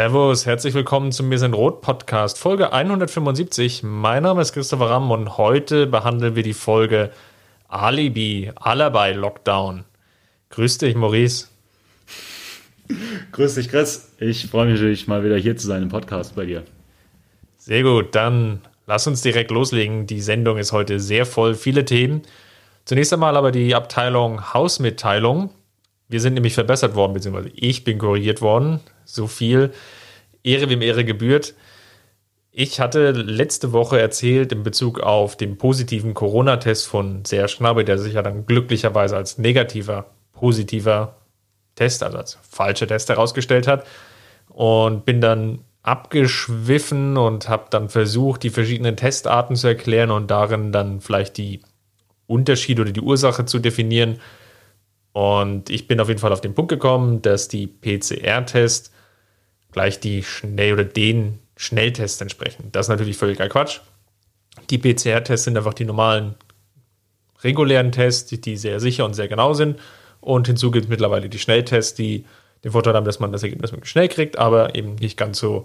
Servus, herzlich willkommen zum Mir sind Rot Podcast, Folge 175. Mein Name ist Christopher Ramm und heute behandeln wir die Folge Alibi, Alibi Lockdown. Grüß dich, Maurice. Grüß dich, Chris. Ich freue mich natürlich mal wieder hier zu sein im Podcast bei dir. Sehr gut, dann lass uns direkt loslegen. Die Sendung ist heute sehr voll, viele Themen. Zunächst einmal aber die Abteilung Hausmitteilung. Wir sind nämlich verbessert worden, beziehungsweise ich bin korrigiert worden so viel. Ehre wem Ehre gebührt. Ich hatte letzte Woche erzählt in Bezug auf den positiven Corona-Test von Serge Gnabry, der sich ja dann glücklicherweise als negativer, positiver Test, also als falscher Test herausgestellt hat. Und bin dann abgeschwiffen und habe dann versucht, die verschiedenen Testarten zu erklären und darin dann vielleicht die Unterschiede oder die Ursache zu definieren. Und ich bin auf jeden Fall auf den Punkt gekommen, dass die PCR-Tests gleich die schnell oder den Schnelltests entsprechen. Das ist natürlich völliger Quatsch. Die PCR-Tests sind einfach die normalen regulären Tests, die sehr sicher und sehr genau sind. Und hinzu gibt es mittlerweile die Schnelltests, die den Vorteil haben, dass man das Ergebnis schnell kriegt, aber eben nicht ganz so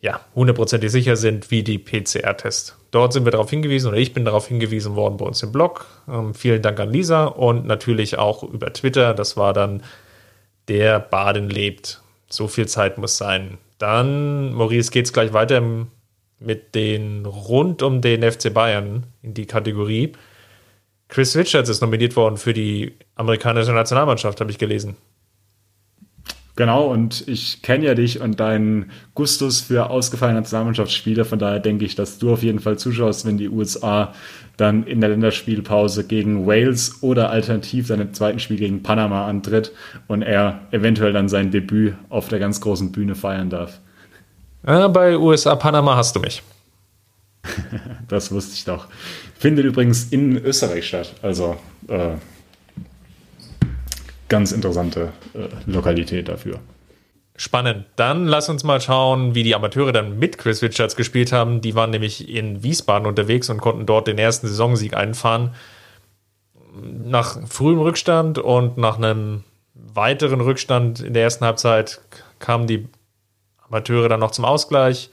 ja, hundertprozentig sicher sind wie die PCR-Tests. Dort sind wir darauf hingewiesen oder ich bin darauf hingewiesen worden bei uns im Blog. Ähm, vielen Dank an Lisa und natürlich auch über Twitter. Das war dann der Baden lebt. So viel Zeit muss sein. Dann, Maurice, geht es gleich weiter mit den rund um den FC Bayern in die Kategorie. Chris Richards ist nominiert worden für die amerikanische Nationalmannschaft, habe ich gelesen. Genau, und ich kenne ja dich und deinen Gustus für ausgefallene Nationalmannschaftsspiele. Von daher denke ich, dass du auf jeden Fall zuschaust, wenn die USA dann in der Länderspielpause gegen Wales oder alternativ seinem zweiten Spiel gegen Panama antritt und er eventuell dann sein Debüt auf der ganz großen Bühne feiern darf. Ja, bei USA Panama hast du mich. das wusste ich doch. Findet übrigens in Österreich statt. Also äh, ganz interessante äh, Lokalität dafür. Spannend. Dann lass uns mal schauen, wie die Amateure dann mit Chris Richards gespielt haben. Die waren nämlich in Wiesbaden unterwegs und konnten dort den ersten Saisonsieg einfahren. Nach frühem Rückstand und nach einem weiteren Rückstand in der ersten Halbzeit kamen die Amateure dann noch zum Ausgleich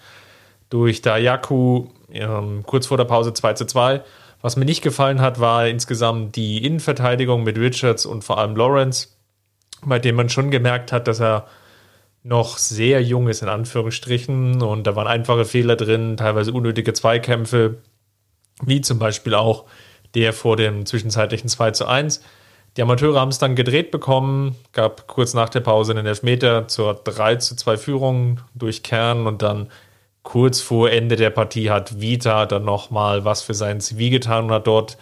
durch Dayaku ähm, kurz vor der Pause 2 zu 2. Was mir nicht gefallen hat, war insgesamt die Innenverteidigung mit Richards und vor allem Lawrence, bei dem man schon gemerkt hat, dass er noch sehr jung ist, in Anführungsstrichen. Und da waren einfache Fehler drin, teilweise unnötige Zweikämpfe, wie zum Beispiel auch der vor dem zwischenzeitlichen 2 zu 1. Die Amateure haben es dann gedreht bekommen, gab kurz nach der Pause einen Elfmeter zur 3 zu 2 Führung durch Kern und dann kurz vor Ende der Partie hat Vita dann nochmal was für sein CV getan und hat dort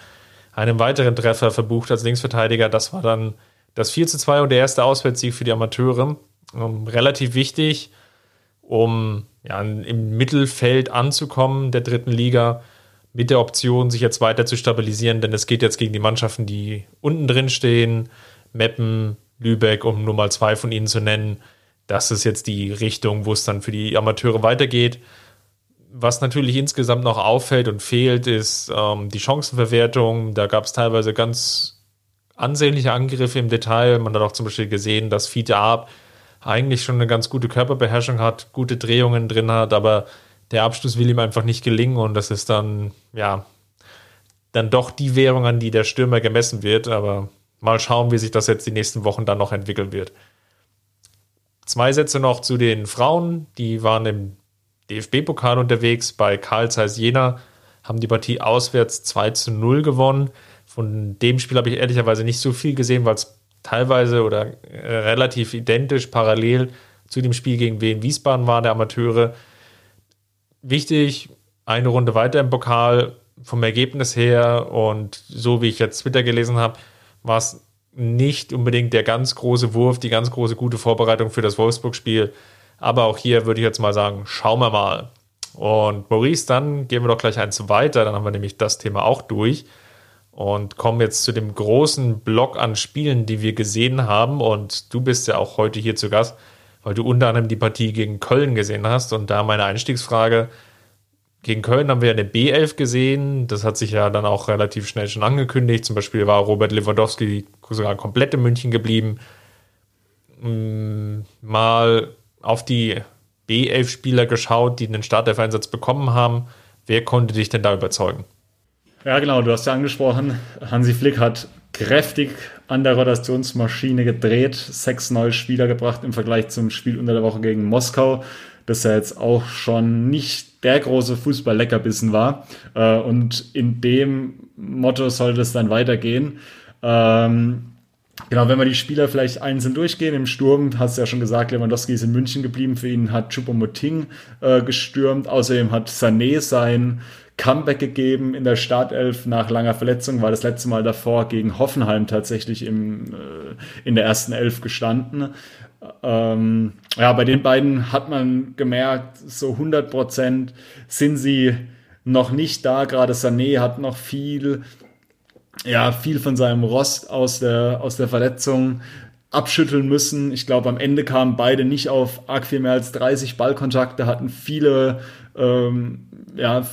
einen weiteren Treffer verbucht als Linksverteidiger. Das war dann das 4 zu 2 und der erste Auswärtssieg für die Amateure. Ähm, relativ wichtig, um ja, im Mittelfeld anzukommen der dritten Liga mit der Option, sich jetzt weiter zu stabilisieren, denn es geht jetzt gegen die Mannschaften, die unten drin stehen, Meppen, Lübeck, um nur mal zwei von ihnen zu nennen das ist jetzt die Richtung, wo es dann für die Amateure weitergeht. Was natürlich insgesamt noch auffällt und fehlt, ist ähm, die Chancenverwertung. Da gab es teilweise ganz ansehnliche Angriffe im Detail. Man hat auch zum Beispiel gesehen, dass Fiete Ab eigentlich schon eine ganz gute Körperbeherrschung hat, gute Drehungen drin hat, aber der Abschluss will ihm einfach nicht gelingen und das ist dann, ja, dann doch die Währung, an die der Stürmer gemessen wird. Aber mal schauen, wie sich das jetzt die nächsten Wochen dann noch entwickeln wird. Zwei Sätze noch zu den Frauen. Die waren im DFB-Pokal unterwegs bei Karl Zeiss Jena, haben die Partie auswärts 2 zu 0 gewonnen. Von dem Spiel habe ich ehrlicherweise nicht so viel gesehen, weil es teilweise oder relativ identisch parallel zu dem Spiel gegen Wien Wiesbaden war, der Amateure. Wichtig, eine Runde weiter im Pokal vom Ergebnis her und so wie ich jetzt Twitter gelesen habe, war es nicht unbedingt der ganz große Wurf, die ganz große gute Vorbereitung für das Wolfsburg-Spiel. Aber auch hier würde ich jetzt mal sagen, schauen wir mal. Und Maurice, dann gehen wir doch gleich eins weiter. Dann haben wir nämlich das Thema auch durch und kommen jetzt zu dem großen Block an Spielen, die wir gesehen haben. Und du bist ja auch heute hier zu Gast, weil du unter anderem die Partie gegen Köln gesehen hast. Und da meine Einstiegsfrage. Gegen Köln haben wir eine B11 gesehen. Das hat sich ja dann auch relativ schnell schon angekündigt. Zum Beispiel war Robert Lewandowski sogar komplett in München geblieben. Mm, mal auf die B11-Spieler geschaut, die einen Startelf-Einsatz bekommen haben. Wer konnte dich denn da überzeugen? Ja, genau, du hast ja angesprochen, Hansi Flick hat kräftig an der Rotationsmaschine gedreht, sechs neue Spieler gebracht im Vergleich zum Spiel unter der Woche gegen Moskau, das ja jetzt auch schon nicht der große Fußball-Leckerbissen war. Äh, und in dem Motto sollte es dann weitergehen. Ähm, Genau, wenn wir die Spieler vielleicht einzeln durchgehen, im Sturm, hast du ja schon gesagt, Lewandowski ist in München geblieben, für ihn hat Choupo-Moting äh, gestürmt, außerdem hat Sané sein Comeback gegeben in der Startelf nach langer Verletzung, war das letzte Mal davor gegen Hoffenheim tatsächlich im, äh, in der ersten Elf gestanden. Ähm, ja, bei den beiden hat man gemerkt, so 100 Prozent sind sie noch nicht da. Gerade Sané hat noch viel, ja, viel von seinem Rost aus der, aus der Verletzung abschütteln müssen. Ich glaube, am Ende kamen beide nicht auf arg viel mehr als 30 Ballkontakte, hatten viele, ähm, ja,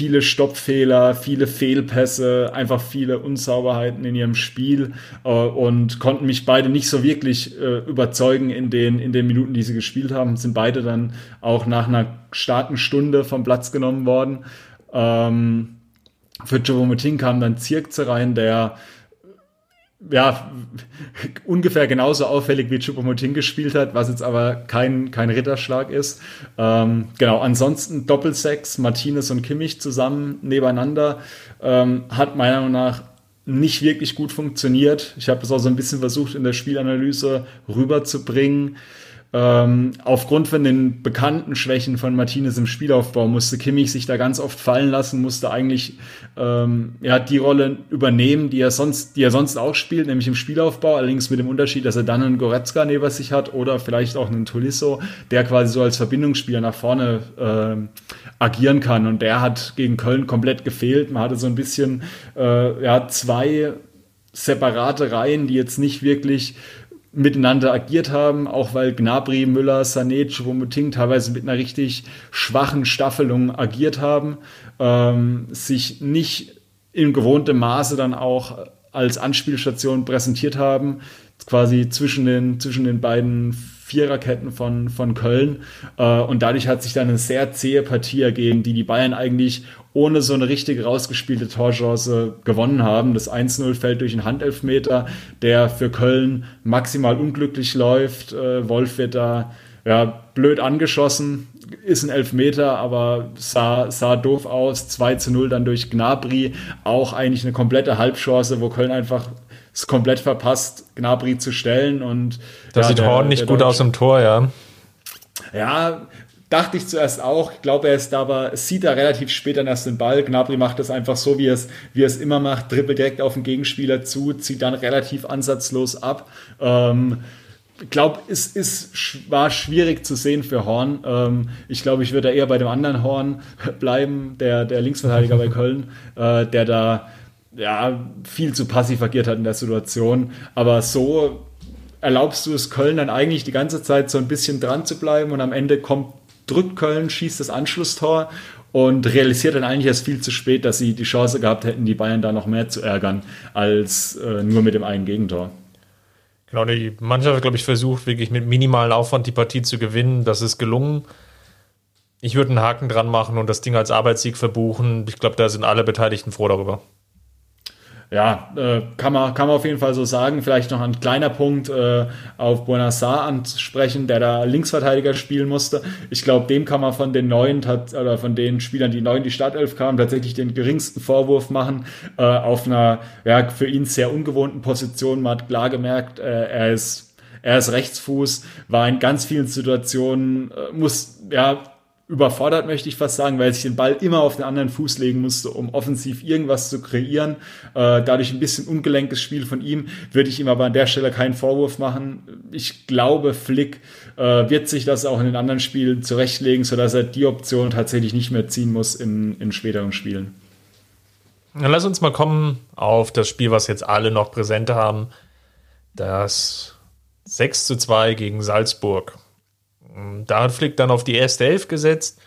viele Stoppfehler, viele Fehlpässe, einfach viele Unsauberheiten in ihrem Spiel äh, und konnten mich beide nicht so wirklich äh, überzeugen in den, in den Minuten, die sie gespielt haben. Sind beide dann auch nach einer starken Stunde vom Platz genommen worden. Ähm, für Joe Moting kam dann Zirkze rein, der ja, ungefähr genauso auffällig wie Chupomoting gespielt hat, was jetzt aber kein, kein Ritterschlag ist. Ähm, genau, ansonsten Doppelsex, Martinez und Kimmich zusammen nebeneinander, ähm, hat meiner Meinung nach nicht wirklich gut funktioniert. Ich habe das auch so ein bisschen versucht in der Spielanalyse rüberzubringen. Ähm, aufgrund von den bekannten Schwächen von Martinez im Spielaufbau musste Kimmich sich da ganz oft fallen lassen, musste eigentlich ähm, ja, die Rolle übernehmen, die er, sonst, die er sonst auch spielt, nämlich im Spielaufbau, allerdings mit dem Unterschied, dass er dann einen Goretzka neben sich hat oder vielleicht auch einen Tolisso, der quasi so als Verbindungsspieler nach vorne äh, agieren kann. Und der hat gegen Köln komplett gefehlt. Man hatte so ein bisschen äh, ja, zwei separate Reihen, die jetzt nicht wirklich miteinander agiert haben, auch weil Gnabry, Müller, Sané, Choupo-Moting teilweise mit einer richtig schwachen Staffelung agiert haben, ähm, sich nicht in gewohntem Maße dann auch als Anspielstation präsentiert haben, quasi zwischen den, zwischen den beiden Viererketten von, von Köln. Äh, und dadurch hat sich dann eine sehr zähe Partie ergeben, die die Bayern eigentlich ohne so eine richtig rausgespielte Torchance gewonnen haben. Das 1-0 fällt durch einen Handelfmeter, der für Köln maximal unglücklich läuft. Äh, Wolf wird da ja, blöd angeschossen, ist ein Elfmeter, aber sah, sah doof aus. 2 0 dann durch Gnabry, auch eigentlich eine komplette Halbchance, wo Köln einfach es komplett verpasst, Gnabry zu stellen. Und, das ja, sieht Horn nicht gut aus im Tor, ja. Ja, dachte ich zuerst auch. Ich glaube, er ist da, aber sieht da relativ spät dann erst den Ball. Gnabry macht das einfach so, wie er es, wie es immer macht, dribbelt direkt auf den Gegenspieler zu, zieht dann relativ ansatzlos ab. Ähm, ich glaube, es ist, war schwierig zu sehen für Horn. Ähm, ich glaube, ich würde eher bei dem anderen Horn bleiben, der, der Linksverteidiger bei Köln, äh, der da ja, viel zu passiv agiert hat in der Situation. Aber so erlaubst du es Köln dann eigentlich die ganze Zeit so ein bisschen dran zu bleiben und am Ende kommt, drückt Köln, schießt das Anschlusstor und realisiert dann eigentlich erst viel zu spät, dass sie die Chance gehabt hätten, die Bayern da noch mehr zu ärgern, als äh, nur mit dem einen Gegentor. Genau, die Mannschaft hat, glaube ich, versucht, wirklich mit minimalen Aufwand die Partie zu gewinnen. Das ist gelungen. Ich würde einen Haken dran machen und das Ding als Arbeitssieg verbuchen. Ich glaube, da sind alle Beteiligten froh darüber ja, äh, kann, man, kann man auf jeden Fall so sagen. Vielleicht noch ein kleiner Punkt äh, auf Buenassar ansprechen, der da Linksverteidiger spielen musste. Ich glaube, dem kann man von den neuen oder von den Spielern, die neu in die Startelf kamen, tatsächlich den geringsten Vorwurf machen. Äh, auf einer ja, für ihn sehr ungewohnten Position. Man hat klar gemerkt, äh, er ist er ist Rechtsfuß, war in ganz vielen Situationen, äh, muss ja überfordert, möchte ich fast sagen, weil sich den Ball immer auf den anderen Fuß legen musste, um offensiv irgendwas zu kreieren. Äh, dadurch ein bisschen ungelenkes Spiel von ihm, würde ich ihm aber an der Stelle keinen Vorwurf machen. Ich glaube, Flick äh, wird sich das auch in den anderen Spielen zurechtlegen, sodass er die Option tatsächlich nicht mehr ziehen muss in, in späteren Spielen. Dann lass uns mal kommen auf das Spiel, was jetzt alle noch präsent haben. Das 6 zu 2 gegen Salzburg. Da hat Flick dann auf die erste Elf gesetzt.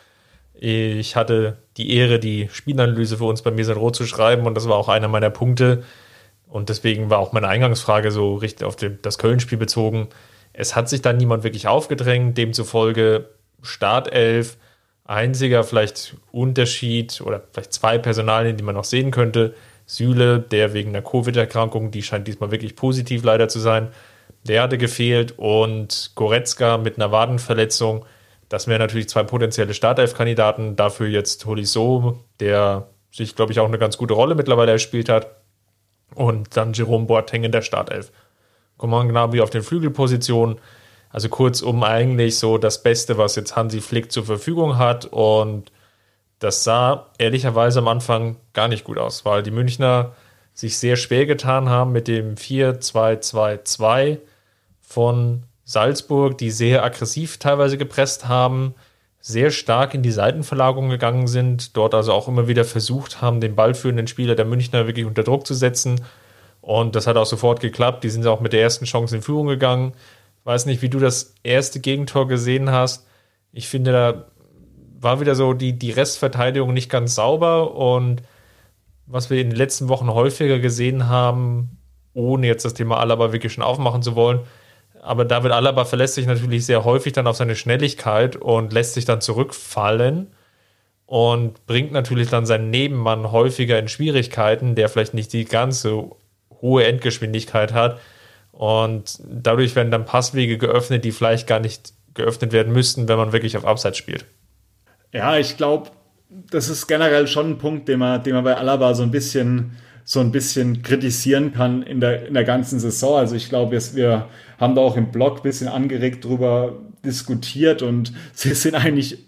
Ich hatte die Ehre, die Spielanalyse für uns bei mir Rot zu schreiben und das war auch einer meiner Punkte. Und deswegen war auch meine Eingangsfrage so richtig auf das Köln-Spiel bezogen. Es hat sich dann niemand wirklich aufgedrängt, demzufolge Startelf, einziger vielleicht Unterschied oder vielleicht zwei Personalien, die man noch sehen könnte. Süle, der wegen einer Covid-Erkrankung, die scheint diesmal wirklich positiv leider zu sein, der hatte gefehlt und Goretzka mit einer Wadenverletzung. Das wären natürlich zwei potenzielle Startelf-Kandidaten. Dafür jetzt Holiso, der sich, glaube ich, auch eine ganz gute Rolle mittlerweile erspielt hat. Und dann Jerome Boateng in der Startelf. Coman Gnabry auf den Flügelpositionen. Also kurzum eigentlich so das Beste, was jetzt Hansi Flick zur Verfügung hat. Und das sah ehrlicherweise am Anfang gar nicht gut aus, weil die Münchner sich sehr schwer getan haben mit dem 4-2-2-2 von Salzburg, die sehr aggressiv teilweise gepresst haben, sehr stark in die Seitenverlagerung gegangen sind, dort also auch immer wieder versucht haben, den ballführenden Spieler der Münchner wirklich unter Druck zu setzen. Und das hat auch sofort geklappt. Die sind auch mit der ersten Chance in Führung gegangen. Weiß nicht, wie du das erste Gegentor gesehen hast. Ich finde, da war wieder so die, die Restverteidigung nicht ganz sauber und was wir in den letzten Wochen häufiger gesehen haben, ohne jetzt das Thema Alaba wirklich schon aufmachen zu wollen, aber David Alaba verlässt sich natürlich sehr häufig dann auf seine Schnelligkeit und lässt sich dann zurückfallen und bringt natürlich dann seinen Nebenmann häufiger in Schwierigkeiten, der vielleicht nicht die ganze hohe Endgeschwindigkeit hat. Und dadurch werden dann Passwege geöffnet, die vielleicht gar nicht geöffnet werden müssten, wenn man wirklich auf Abseits spielt. Ja, ich glaube, das ist generell schon ein Punkt, den man, den man bei Alaba so ein bisschen so ein bisschen kritisieren kann in der, in der ganzen Saison. Also ich glaube, wir haben da auch im Blog ein bisschen angeregt drüber diskutiert und sie sind eigentlich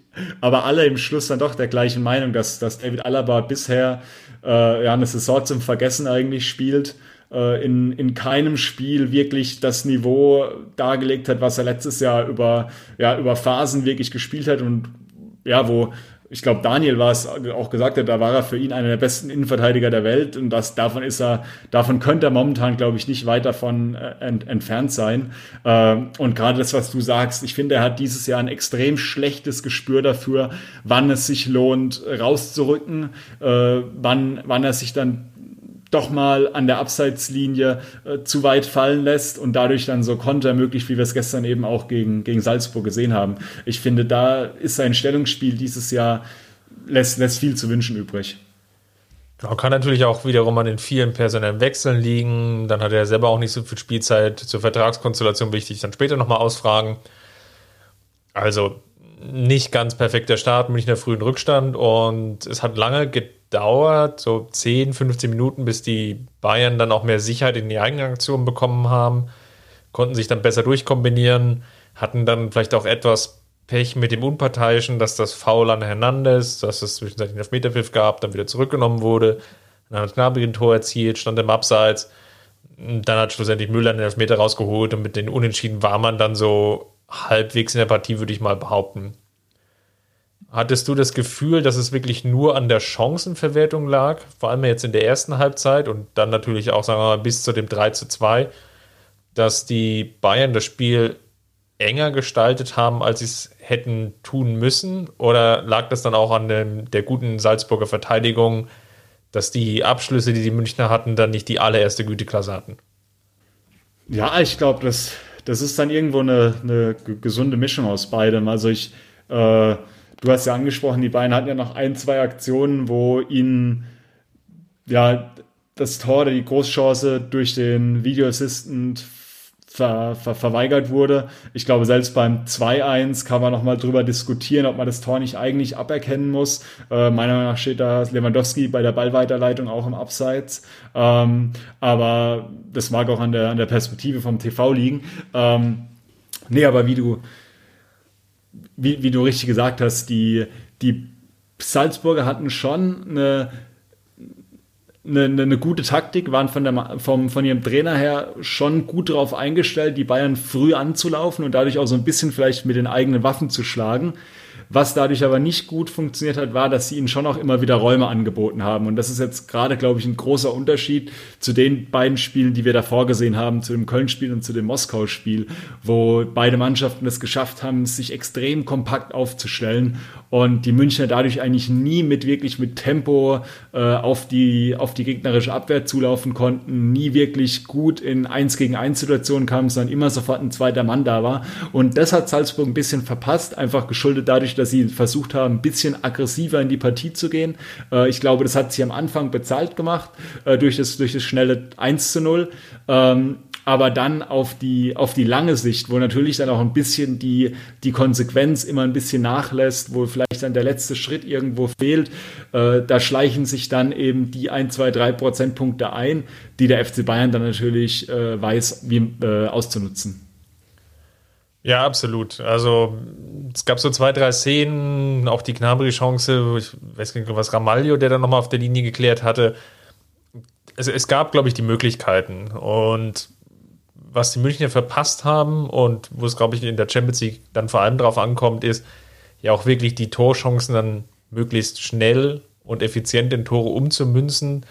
aber alle im Schluss dann doch der gleichen Meinung, dass, dass David Alaba bisher äh, ja, eine Saison zum Vergessen eigentlich spielt, äh, in, in keinem Spiel wirklich das Niveau dargelegt hat, was er letztes Jahr über, ja, über Phasen wirklich gespielt hat und ja, wo ich glaube, Daniel war es auch gesagt hat, da war er für ihn einer der besten Innenverteidiger der Welt und das, davon ist er, davon könnte er momentan, glaube ich, nicht weit davon äh, ent, entfernt sein. Ähm, und gerade das, was du sagst, ich finde, er hat dieses Jahr ein extrem schlechtes Gespür dafür, wann es sich lohnt, rauszurücken, äh, wann, wann er sich dann doch mal an der Abseitslinie äh, zu weit fallen lässt und dadurch dann so Konter möglich, wie wir es gestern eben auch gegen, gegen Salzburg gesehen haben. Ich finde, da ist sein Stellungsspiel dieses Jahr lässt, lässt viel zu wünschen übrig. Genau, kann natürlich auch wiederum an den vielen personellen Wechseln liegen. Dann hat er selber auch nicht so viel Spielzeit zur Vertragskonstellation wichtig, dann später nochmal ausfragen. Also nicht ganz perfekter Start, Münchner frühen Rückstand und es hat lange gedauert, so 10, 15 Minuten, bis die Bayern dann auch mehr Sicherheit in die eigenen Aktionen bekommen haben, konnten sich dann besser durchkombinieren, hatten dann vielleicht auch etwas Pech mit dem Unparteiischen, dass das Foul an Hernandez, dass es zwischenzeitlich einen Elfmeterpfiff gab, dann wieder zurückgenommen wurde. Dann hat Gnabry ein Tor erzielt, stand im Abseits. Dann hat schlussendlich Müller den Elfmeter rausgeholt und mit den Unentschieden war man dann so halbwegs in der Partie, würde ich mal behaupten. Hattest du das Gefühl, dass es wirklich nur an der Chancenverwertung lag, vor allem jetzt in der ersten Halbzeit und dann natürlich auch, sagen wir mal, bis zu dem 3 zu 2, dass die Bayern das Spiel enger gestaltet haben, als sie es hätten tun müssen? Oder lag das dann auch an dem, der guten Salzburger Verteidigung, dass die Abschlüsse, die die Münchner hatten, dann nicht die allererste Güteklasse hatten? Ja, ich glaube, das das ist dann irgendwo eine, eine gesunde Mischung aus beidem. Also ich, äh, du hast ja angesprochen, die beiden hatten ja noch ein, zwei Aktionen, wo ihnen ja das Tor oder die Großchance durch den Video Assistant ver, ver, verweigert wurde. Ich glaube, selbst beim 2-1 kann man nochmal drüber diskutieren, ob man das Tor nicht eigentlich aberkennen muss. Äh, meiner Meinung nach steht da Lewandowski bei der Ballweiterleitung auch im Abseits. Ähm, aber das mag auch an der, an der Perspektive vom TV liegen. Ähm, nee, aber wie du, wie, wie du richtig gesagt hast, die, die Salzburger hatten schon eine, eine, eine, gute Taktik, waren von, der, vom, von ihrem Trainer her schon gut darauf eingestellt, die Bayern früh anzulaufen und dadurch auch so ein bisschen vielleicht mit den eigenen Waffen zu schlagen. Was dadurch aber nicht gut funktioniert hat, war, dass sie ihnen schon auch immer wieder Räume angeboten haben. Und das ist jetzt gerade, glaube ich, ein großer Unterschied zu den beiden Spielen, die wir davor gesehen haben, zu dem Köln-Spiel und zu dem Moskau-Spiel, wo beide Mannschaften es geschafft haben, sich extrem kompakt aufzustellen und die Münchner dadurch eigentlich nie mit wirklich mit Tempo äh, auf, die, auf die gegnerische Abwehr zulaufen konnten, nie wirklich gut in 1 gegen 1 Situationen kamen, sondern immer sofort ein zweiter Mann da war. Und das hat Salzburg ein bisschen verpasst, einfach geschuldet dadurch, dass sie versucht haben, ein bisschen aggressiver in die Partie zu gehen. Äh, ich glaube, das hat sie am Anfang bezahlt gemacht äh, durch, das, durch das schnelle 1 zu 0. Ähm, aber dann auf die, auf die lange Sicht, wo natürlich dann auch ein bisschen die, die Konsequenz immer ein bisschen nachlässt, wo vielleicht dann der letzte Schritt irgendwo fehlt, äh, da schleichen sich dann eben die 1, 2, 3 Prozentpunkte ein, die der FC Bayern dann natürlich äh, weiß, wie äh, auszunutzen. Ja, absolut. Also es gab so zwei, drei Szenen, auch die Gnabry-Chance, ich weiß nicht, was Ramalho, der dann nochmal auf der Linie geklärt hatte. Also es gab, glaube ich, die Möglichkeiten. Und was die Münchner verpasst haben und wo es, glaube ich, in der Champions League dann vor allem darauf ankommt, ist, ja auch wirklich die Torchancen dann möglichst schnell und effizient in Tore umzumünzen.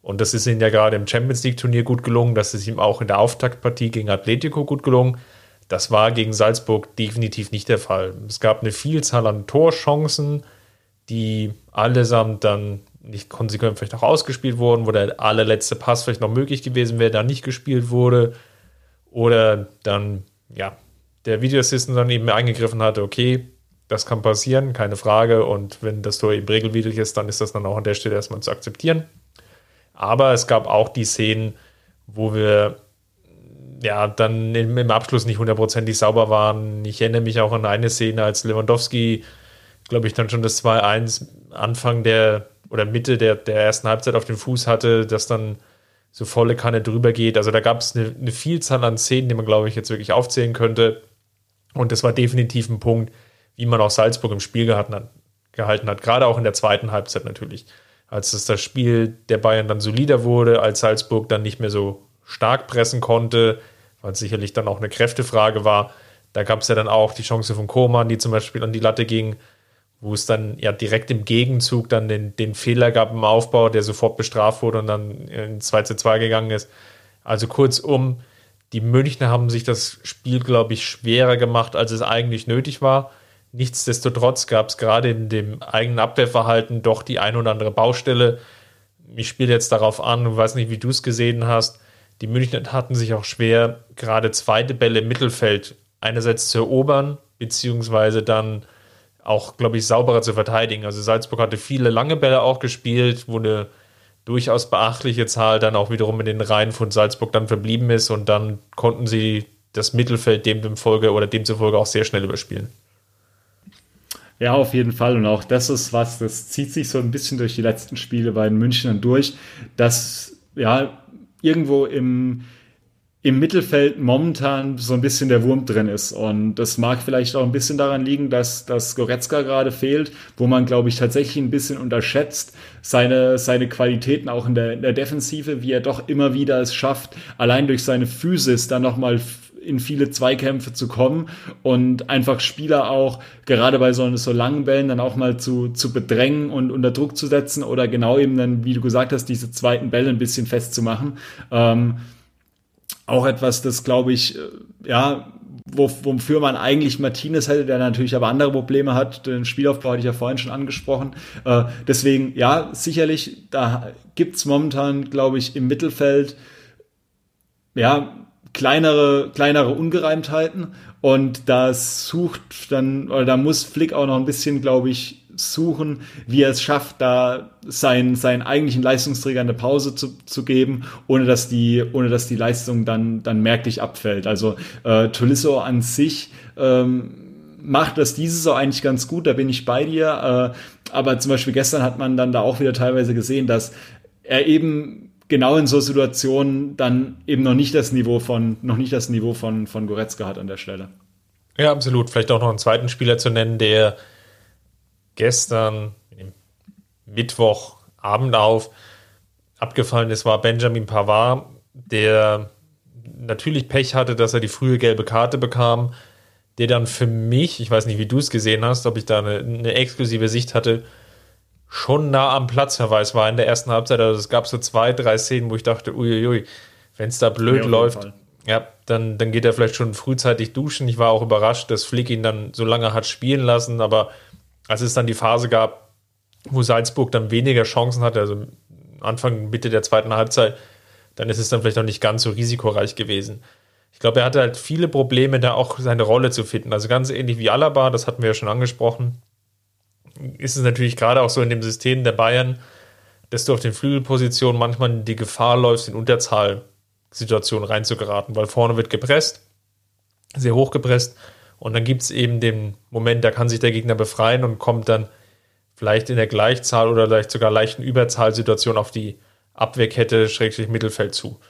Und das ist ihnen ja gerade im Champions League-Turnier gut gelungen. Das ist ihm auch in der Auftaktpartie gegen Atletico gut gelungen. Das war gegen Salzburg definitiv nicht der Fall. Es gab eine Vielzahl an Torchancen, die allesamt dann nicht konsequent vielleicht auch ausgespielt wurden, wo der allerletzte Pass vielleicht noch möglich gewesen wäre, da nicht gespielt wurde. Oder dann, ja, der Videoassistent dann eben eingegriffen hatte, okay, das kann passieren, keine Frage. Und wenn das Tor eben regelwidrig ist, dann ist das dann auch an der Stelle erstmal zu akzeptieren. Aber es gab auch die Szenen, wo wir ja, dann im, im Abschluss nicht hundertprozentig sauber waren. Ich erinnere mich auch an eine Szene, als Lewandowski, glaube ich, dann schon das 2-1 Anfang der oder Mitte der, der ersten Halbzeit auf dem Fuß hatte, das dann so volle Kanne drüber geht. Also da gab es eine, eine, Vielzahl an Szenen, die man, glaube ich, jetzt wirklich aufzählen könnte. Und das war definitiv ein Punkt, wie man auch Salzburg im Spiel gehalten hat, gehalten hat. Gerade auch in der zweiten Halbzeit natürlich. Als es das Spiel der Bayern dann solider wurde, als Salzburg dann nicht mehr so stark pressen konnte, weil es sicherlich dann auch eine Kräftefrage war. Da gab es ja dann auch die Chance von Koman, die zum Beispiel an die Latte ging, wo es dann ja direkt im Gegenzug dann den, den Fehler gab im Aufbau, der sofort bestraft wurde und dann in 2 zu 2 gegangen ist. Also kurzum, die Münchner haben sich das Spiel, glaube ich, schwerer gemacht, als es eigentlich nötig war. Nichtsdestotrotz gab es gerade in dem eigenen Abwehrverhalten doch die ein oder andere Baustelle. Ich spiele jetzt darauf an, ich weiß nicht, wie du es gesehen hast. Die Münchner hatten sich auch schwer, gerade zweite Bälle im Mittelfeld einerseits zu erobern, beziehungsweise dann auch, glaube ich, sauberer zu verteidigen. Also Salzburg hatte viele lange Bälle auch gespielt, wo eine durchaus beachtliche Zahl dann auch wiederum in den Reihen von Salzburg dann verblieben ist und dann konnten sie das Mittelfeld dem, dem oder demzufolge auch sehr schnell überspielen. Ja, auf jeden Fall. Und auch das ist was, das zieht sich so ein bisschen durch die letzten Spiele bei den Münchnern durch, dass ja irgendwo im, im Mittelfeld momentan so ein bisschen der Wurm drin ist. Und das mag vielleicht auch ein bisschen daran liegen, dass, dass Goretzka gerade fehlt, wo man, glaube ich, tatsächlich ein bisschen unterschätzt seine, seine Qualitäten auch in der, in der Defensive, wie er doch immer wieder es schafft, allein durch seine Physis dann nochmal in viele Zweikämpfe zu kommen und einfach Spieler auch gerade bei so, so langen Bällen dann auch mal zu, zu bedrängen und unter Druck zu setzen oder genau eben dann, wie du gesagt hast, diese zweiten Bälle ein bisschen festzumachen. Ähm, auch etwas, das glaube ich, äh, ja, wofür man eigentlich Martinez hätte, der natürlich aber andere Probleme hat. Den Spielaufbau hatte ich ja vorhin schon angesprochen. Äh, deswegen, ja, sicherlich, da gibt's momentan, glaube ich, im Mittelfeld, ja, kleinere, kleinere Ungereimtheiten und das sucht dann, oder da muss Flick auch noch ein bisschen, glaube ich, suchen, wie er es schafft, da seinen, seinen eigentlichen Leistungsträger eine Pause zu, zu geben, ohne dass die, ohne dass die Leistung dann, dann merklich abfällt. Also äh, Tolisso an sich ähm, macht das diese Saison eigentlich ganz gut, da bin ich bei dir. Äh, aber zum Beispiel gestern hat man dann da auch wieder teilweise gesehen, dass er eben genau in so Situationen dann eben noch nicht das Niveau von, noch nicht das Niveau von, von Goretzka hat an der Stelle. Ja, absolut. Vielleicht auch noch einen zweiten Spieler zu nennen, der gestern, Mittwochabend auf, abgefallen ist, war Benjamin Pavard, der natürlich Pech hatte, dass er die frühe gelbe Karte bekam, der dann für mich, ich weiß nicht, wie du es gesehen hast, ob ich da eine, eine, exklusive Sicht hatte, schon nah am Platzverweis war in der ersten Halbzeit. Also es gab so zwei, drei Szenen, wo ich dachte, uiuiui, wenn es da blöd ja, läuft, ja, dann, dann geht er vielleicht schon frühzeitig duschen. Ich war auch überrascht, dass Flick ihn dann so lange hat spielen lassen, aber als es dann die Phase gab, wo Salzburg dann weniger Chancen hatte, also Anfang, Mitte der zweiten Halbzeit, dann ist es dann vielleicht auch nicht ganz so risikoreich gewesen. Ich glaube, er hatte halt viele Probleme, da auch seine Rolle zu finden. Also ganz ähnlich wie Alaba, das hatten wir ja schon angesprochen, ist es natürlich gerade auch so in dem System der Bayern, dass du auf den Flügelpositionen manchmal die Gefahr läufst, in Unterzahlsituationen reinzugeraten, weil vorne wird gepresst, sehr hoch gepresst und dann gibt es eben den Moment, da kann sich der Gegner befreien und kommt dann vielleicht in der Gleichzahl oder vielleicht sogar leichten Überzahlsituation auf die Abwehrkette, Schrägstrich Mittelfeld zu.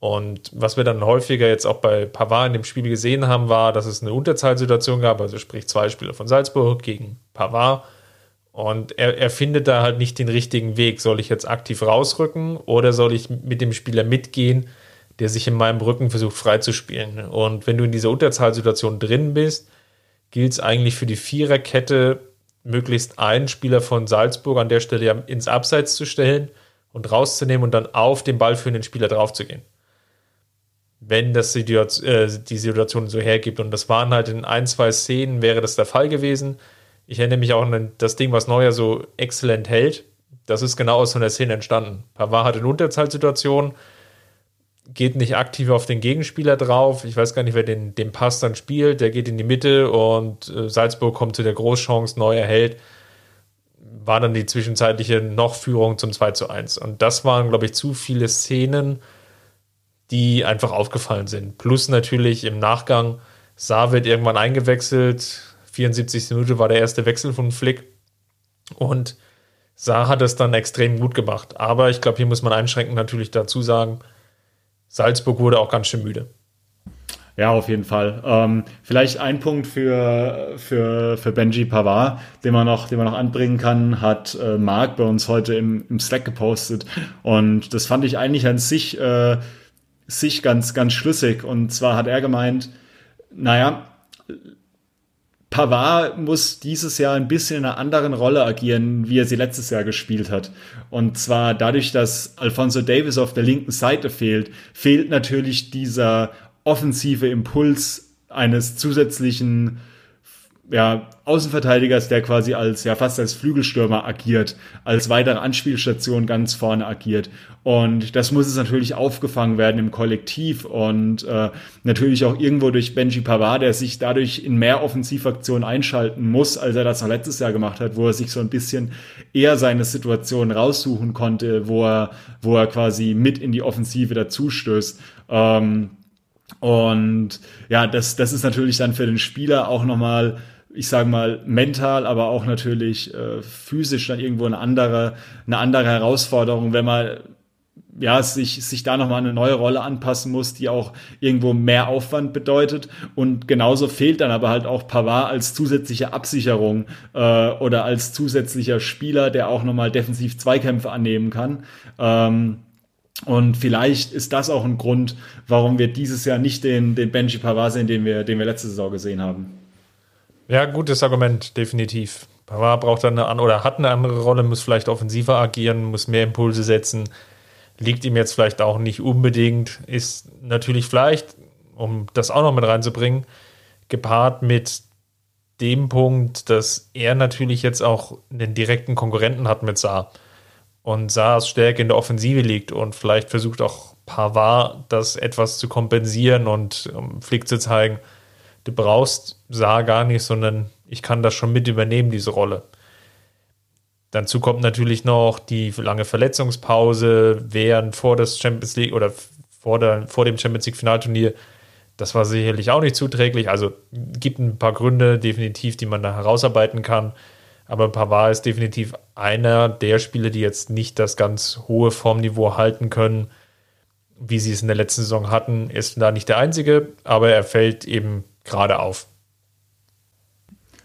Und was wir dann häufiger jetzt auch bei Pavard in dem Spiel gesehen haben, war, dass es eine Unterzahlsituation gab, also sprich zwei Spieler von Salzburg gegen Pavard. Und er, er findet da halt nicht den richtigen Weg. Soll ich jetzt aktiv rausrücken oder soll ich mit dem Spieler mitgehen, der sich in meinem Rücken versucht freizuspielen? Und wenn du in dieser Unterzahlsituation drin bist, gilt es eigentlich für die Viererkette möglichst einen Spieler von Salzburg an der Stelle ins Abseits zu stellen und rauszunehmen und dann auf den Ball für den Spieler draufzugehen. Wenn das die, äh, die Situation so hergibt. Und das waren halt in ein, zwei Szenen, wäre das der Fall gewesen. Ich erinnere mich auch an das Ding, was Neuer so exzellent hält. Das ist genau aus so einer Szene entstanden. Pavard hat eine Unterzahlsituation, geht nicht aktiv auf den Gegenspieler drauf. Ich weiß gar nicht, wer den, den Pass dann spielt. Der geht in die Mitte und äh, Salzburg kommt zu der Großchance, neu erhält. War dann die zwischenzeitliche Nochführung zum 2 zu 1. Und das waren, glaube ich, zu viele Szenen, die einfach aufgefallen sind. Plus natürlich im Nachgang, Saar wird irgendwann eingewechselt. 74. Minute war der erste Wechsel von Flick. Und Saar hat es dann extrem gut gemacht. Aber ich glaube, hier muss man einschränken natürlich dazu sagen, Salzburg wurde auch ganz schön müde. Ja, auf jeden Fall. Ähm, vielleicht ein Punkt für, für, für Benji Pavard, den man noch, den man noch anbringen kann, hat äh, Marc bei uns heute im, im Slack gepostet. Und das fand ich eigentlich an sich, äh, sich ganz, ganz schlüssig. Und zwar hat er gemeint, naja, Pavard muss dieses Jahr ein bisschen in einer anderen Rolle agieren, wie er sie letztes Jahr gespielt hat. Und zwar dadurch, dass Alfonso Davis auf der linken Seite fehlt, fehlt natürlich dieser offensive Impuls eines zusätzlichen ja, Außenverteidigers, der quasi als, ja, fast als Flügelstürmer agiert, als weitere Anspielstation ganz vorne agiert. Und das muss es natürlich aufgefangen werden im Kollektiv und äh, natürlich auch irgendwo durch Benji Pavard, der sich dadurch in mehr Offensivaktionen einschalten muss, als er das noch letztes Jahr gemacht hat, wo er sich so ein bisschen eher seine Situation raussuchen konnte, wo er, wo er quasi mit in die Offensive dazustößt. Ähm, und ja, das, das ist natürlich dann für den Spieler auch nochmal ich sage mal, mental, aber auch natürlich äh, physisch dann irgendwo eine andere, eine andere Herausforderung, wenn man ja, sich, sich da nochmal eine neue Rolle anpassen muss, die auch irgendwo mehr Aufwand bedeutet. Und genauso fehlt dann aber halt auch Pavard als zusätzliche Absicherung äh, oder als zusätzlicher Spieler, der auch nochmal defensiv Zweikämpfe annehmen kann. Ähm, und vielleicht ist das auch ein Grund, warum wir dieses Jahr nicht den, den Benji Pavard sehen, den wir, den wir letzte Saison gesehen haben. Ja, gutes Argument, definitiv. Pavard braucht dann eine oder hat eine andere Rolle, muss vielleicht offensiver agieren, muss mehr Impulse setzen. Liegt ihm jetzt vielleicht auch nicht unbedingt, ist natürlich vielleicht, um das auch noch mit reinzubringen, gepaart mit dem Punkt, dass er natürlich jetzt auch einen direkten Konkurrenten hat mit Saar. Und Saars Stärke in der Offensive liegt und vielleicht versucht auch Pavard das etwas zu kompensieren und um Flick zu zeigen, du brauchst Saar gar nicht, sondern ich kann das schon mit übernehmen, diese Rolle. Dazu kommt natürlich noch die lange Verletzungspause während vor das Champions League oder vor, der, vor dem Champions League Finalturnier. Das war sicherlich auch nicht zuträglich. Also gibt ein paar Gründe definitiv, die man da herausarbeiten kann. Aber Pavard ist definitiv einer der Spieler, die jetzt nicht das ganz hohe Formniveau halten können, wie sie es in der letzten Saison hatten. Ist da nicht der einzige, aber er fällt eben gerade auf.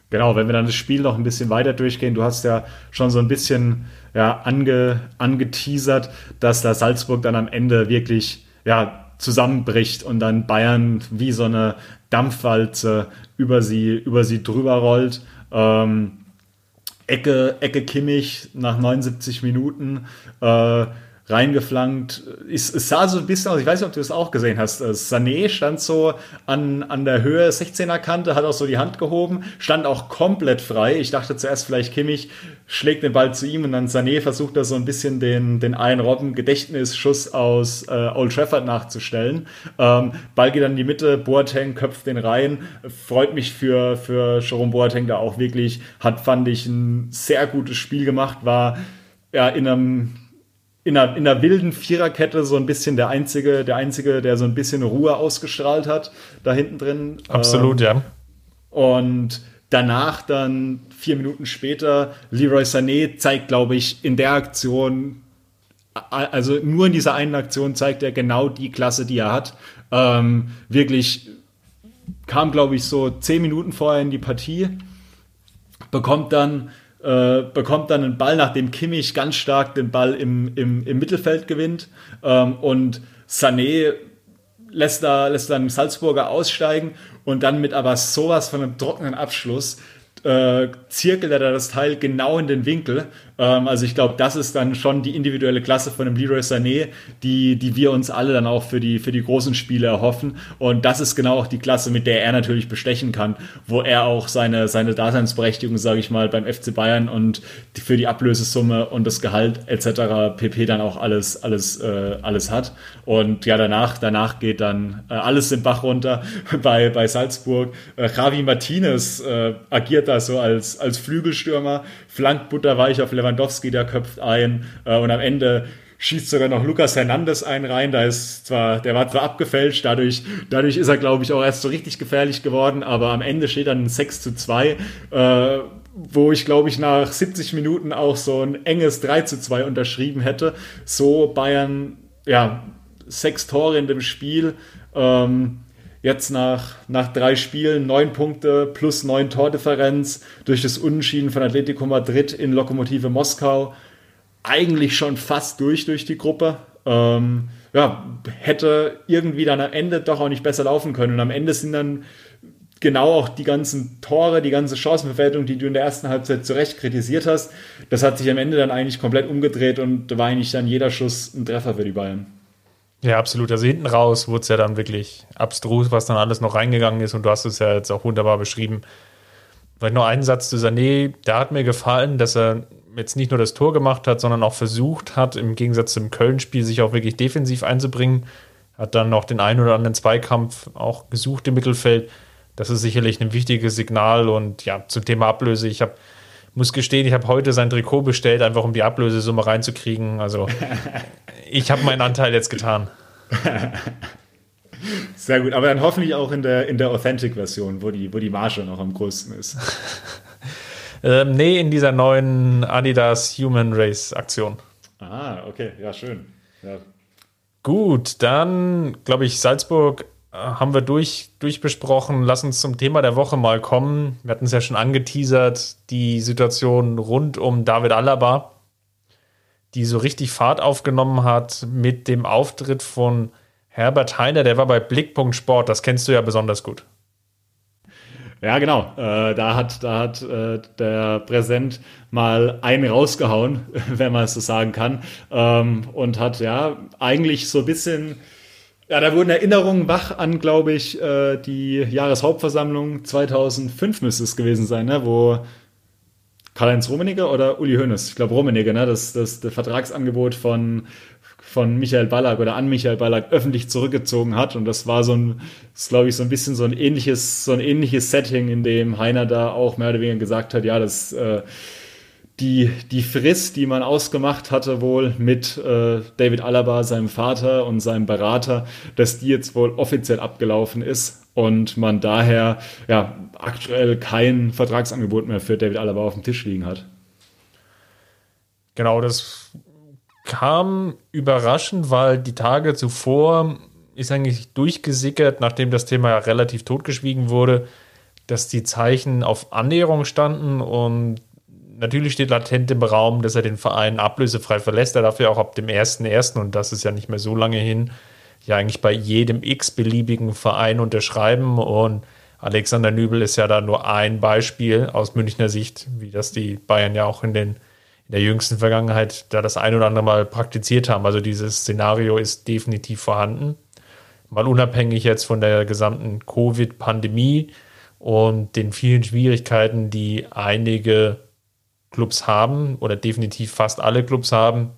Genau, wenn wir dann das Spiel noch ein bisschen weiter durchgehen, du hast ja schon so ein bisschen ja, ange, angeteasert, dass da Salzburg dann am Ende wirklich ja, zusammenbricht und dann Bayern wie so eine Dampfwalze über sie, über sie drüber rollt. Ähm, Ecke, Ecke Kimmich nach 79 Minuten. Äh, reingeflankt. Es, es sah so ein bisschen aus, ich weiß nicht, ob du das auch gesehen hast. Äh, Sané stand so an, an der Höhe 16er Kante, hat auch so die Hand gehoben, stand auch komplett frei. Ich dachte zuerst vielleicht Kimmich schlägt den Ball zu ihm und dann Sané versucht da so ein bisschen den, den einen Robben Gedächtnisschuss aus äh, Old Trafford nachzustellen. Ähm, Ball geht dann in die Mitte, Boateng köpft den rein. Freut mich für, für Jerome Boateng da auch wirklich. Hat, fand ich, ein sehr gutes Spiel gemacht, war ja in einem in einer, in einer wilden Viererkette so ein bisschen der einzige, der einzige, der so ein bisschen Ruhe ausgestrahlt hat, da hinten drin. Absolut, ähm, ja. Und danach dann vier Minuten später, Leroy Sané zeigt, glaube ich, in der Aktion, also nur in dieser einen Aktion zeigt er genau die Klasse, die er hat. Ähm, wirklich kam, glaube ich, so zehn Minuten vorher in die Partie, bekommt dann äh, bekommt dann einen Ball, nachdem Kimmich ganz stark den Ball im, im, im Mittelfeld gewinnt. Ähm, und Sané lässt, da, lässt dann Salzburger aussteigen und dann mit aber sowas von einem trockenen Abschluss äh, zirkelt er da das Teil genau in den Winkel. Ähm, also ich glaube, das ist dann schon die individuelle Klasse von dem Leroy Sané, die, die wir uns alle dann auch für die, für die großen Spiele erhoffen. Und das ist genau auch die Klasse, mit der er natürlich bestechen kann, wo er auch seine, seine Daseinsberechtigung, sage ich mal, beim FC Bayern und die, für die Ablösesumme und das Gehalt etc. pp. dann auch alles, alles, äh, alles hat. Und ja, danach, danach geht dann äh, alles den Bach runter bei, bei Salzburg. Äh, Javi Martinez äh, agiert da so als, als Flügelstürmer, flankt butterweich auf Lewandowski, der köpft ein äh, und am Ende schießt sogar noch Lukas Hernandez einen rein. Da ist zwar, der war zwar abgefälscht, dadurch, dadurch ist er, glaube ich, auch erst so richtig gefährlich geworden, aber am Ende steht dann 6 zu 2, äh, wo ich, glaube ich, nach 70 Minuten auch so ein enges 3 zu 2 unterschrieben hätte. So Bayern, ja, sechs Tore in dem Spiel. Ähm, jetzt nach, nach drei Spielen neun Punkte plus neun Tordifferenz durch das Unentschieden von Atletico Madrid in Lokomotive Moskau. Eigentlich schon fast durch durch die Gruppe. Ähm, ja, hätte irgendwie dann am Ende doch auch nicht besser laufen können. Und am Ende sind dann genau auch die ganzen Tore, die ganze Chancenverwertung, die du in der ersten Halbzeit zu Recht kritisiert hast, das hat sich am Ende dann eigentlich komplett umgedreht und war eigentlich dann jeder Schuss ein Treffer für die Bayern. Ja, absolut. Also hinten raus wurde es ja dann wirklich abstrus, was dann alles noch reingegangen ist. Und du hast es ja jetzt auch wunderbar beschrieben. Vielleicht noch einen Satz zu Sané. Der hat mir gefallen, dass er jetzt nicht nur das Tor gemacht hat, sondern auch versucht hat, im Gegensatz zum Köln-Spiel sich auch wirklich defensiv einzubringen. Hat dann noch den einen oder anderen Zweikampf auch gesucht im Mittelfeld. Das ist sicherlich ein wichtiges Signal. Und ja, zum Thema Ablöse. Ich habe muss gestehen, ich habe heute sein Trikot bestellt, einfach um die Ablösesumme reinzukriegen. Also ich habe meinen Anteil jetzt getan. Sehr gut, aber dann hoffentlich auch in der, in der Authentic-Version, wo die, wo die Marge noch am größten ist. ähm, nee, in dieser neuen Adidas Human Race Aktion. Ah, okay, ja, schön. Ja. Gut, dann glaube ich, Salzburg haben wir durch, durchbesprochen. Lass uns zum Thema der Woche mal kommen. Wir hatten es ja schon angeteasert, die Situation rund um David Alaba, die so richtig Fahrt aufgenommen hat mit dem Auftritt von Herbert Heiner. Der war bei Blickpunkt Sport, das kennst du ja besonders gut. Ja, genau. Äh, da hat, da hat äh, der Präsent mal einen rausgehauen, wenn man es so sagen kann. Ähm, und hat ja eigentlich so ein bisschen ja, da wurden Erinnerungen wach an, glaube ich, äh, die Jahreshauptversammlung 2005 müsste es gewesen sein, ne? wo Karl-Heinz Rummenigge oder Uli Hoeneß, ich glaube Rummenigge, ne? das, das, das Vertragsangebot von, von Michael Ballack oder an Michael Ballack öffentlich zurückgezogen hat. Und das war so ein, glaube ich, so ein bisschen so ein ähnliches, so ein ähnliches Setting, in dem Heiner da auch mehr oder weniger gesagt hat, ja, das äh, die, die Frist, die man ausgemacht hatte, wohl mit äh, David Alaba, seinem Vater und seinem Berater, dass die jetzt wohl offiziell abgelaufen ist und man daher ja aktuell kein Vertragsangebot mehr für David Alaba auf dem Tisch liegen hat. Genau, das kam überraschend, weil die Tage zuvor ist eigentlich durchgesickert, nachdem das Thema relativ totgeschwiegen wurde, dass die Zeichen auf Annäherung standen und natürlich steht latent im Raum, dass er den Verein ablösefrei verlässt. Er darf ja auch ab dem 1.1. und das ist ja nicht mehr so lange hin, ja eigentlich bei jedem x-beliebigen Verein unterschreiben und Alexander Nübel ist ja da nur ein Beispiel aus Münchner Sicht, wie das die Bayern ja auch in, den, in der jüngsten Vergangenheit da das ein oder andere Mal praktiziert haben. Also dieses Szenario ist definitiv vorhanden. Mal unabhängig jetzt von der gesamten Covid-Pandemie und den vielen Schwierigkeiten, die einige Clubs haben oder definitiv fast alle Clubs haben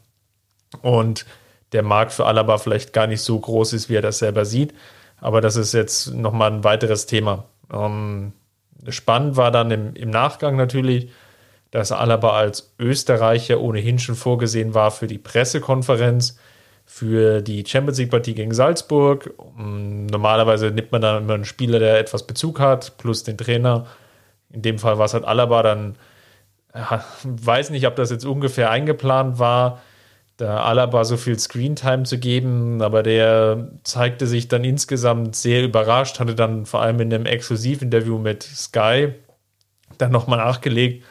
und der Markt für Alaba vielleicht gar nicht so groß ist, wie er das selber sieht. Aber das ist jetzt nochmal ein weiteres Thema. Ähm, spannend war dann im, im Nachgang natürlich, dass Alaba als Österreicher ohnehin schon vorgesehen war für die Pressekonferenz, für die Champions League-Partie gegen Salzburg. Ähm, normalerweise nimmt man dann immer einen Spieler, der etwas Bezug hat, plus den Trainer. In dem Fall war es halt Alaba, dann weiß nicht, ob das jetzt ungefähr eingeplant war, da Alaba so viel Screentime zu geben, aber der zeigte sich dann insgesamt sehr überrascht, hatte dann vor allem in einem Exklusivinterview mit Sky dann nochmal nachgelegt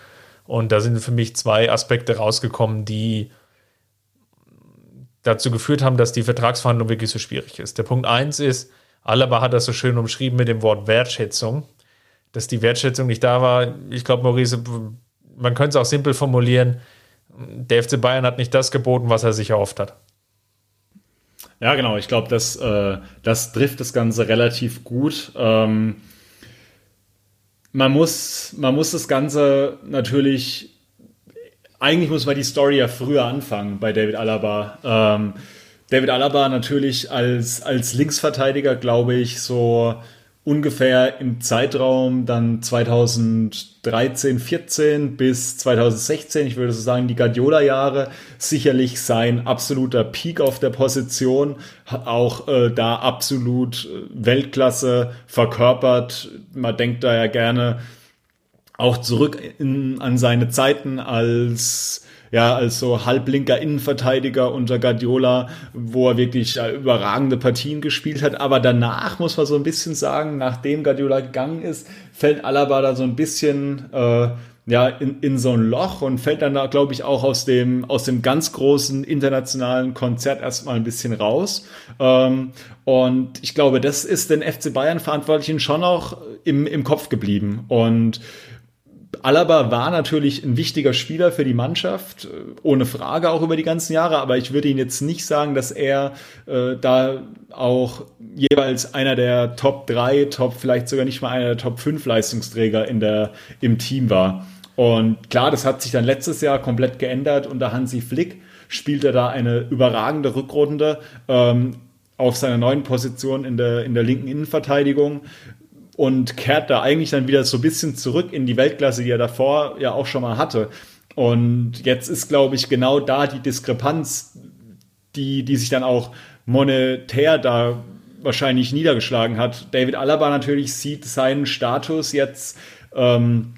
und da sind für mich zwei Aspekte rausgekommen, die dazu geführt haben, dass die Vertragsverhandlung wirklich so schwierig ist. Der Punkt eins ist, Alaba hat das so schön umschrieben mit dem Wort Wertschätzung, dass die Wertschätzung nicht da war. Ich glaube, Maurice man könnte es auch simpel formulieren, der FC Bayern hat nicht das geboten, was er sich erhofft hat. Ja, genau. Ich glaube, das, äh, das trifft das Ganze relativ gut. Ähm, man, muss, man muss das Ganze natürlich, eigentlich muss man die Story ja früher anfangen bei David Alaba. Ähm, David Alaba natürlich als, als Linksverteidiger, glaube ich, so ungefähr im Zeitraum dann 2013, 14 bis 2016, ich würde so sagen, die Guardiola-Jahre, sicherlich sein absoluter Peak auf der Position, auch äh, da absolut äh, Weltklasse verkörpert. Man denkt da ja gerne auch zurück in, an seine Zeiten als ja, als so halblinker Innenverteidiger unter Guardiola, wo er wirklich äh, überragende Partien gespielt hat. Aber danach muss man so ein bisschen sagen, nachdem Guardiola gegangen ist, fällt Alaba da so ein bisschen äh, ja, in, in so ein Loch und fällt dann da, glaube ich, auch aus dem, aus dem ganz großen internationalen Konzert erstmal ein bisschen raus. Ähm, und ich glaube, das ist den FC Bayern Verantwortlichen schon noch im, im Kopf geblieben. Und Alaba war natürlich ein wichtiger Spieler für die Mannschaft, äh, ohne Frage auch über die ganzen Jahre, aber ich würde ihn jetzt nicht sagen, dass er äh, da auch jeweils einer der Top 3, Top vielleicht sogar nicht mal einer der Top 5 Leistungsträger in der, im Team war. Und klar, das hat sich dann letztes Jahr komplett geändert. Unter Hansi Flick spielt er da eine überragende Rückrunde ähm, auf seiner neuen Position in der, in der linken Innenverteidigung und kehrt da eigentlich dann wieder so ein bisschen zurück in die Weltklasse, die er davor ja auch schon mal hatte. Und jetzt ist, glaube ich, genau da die Diskrepanz, die, die sich dann auch monetär da wahrscheinlich niedergeschlagen hat. David Alaba natürlich sieht seinen Status jetzt ähm,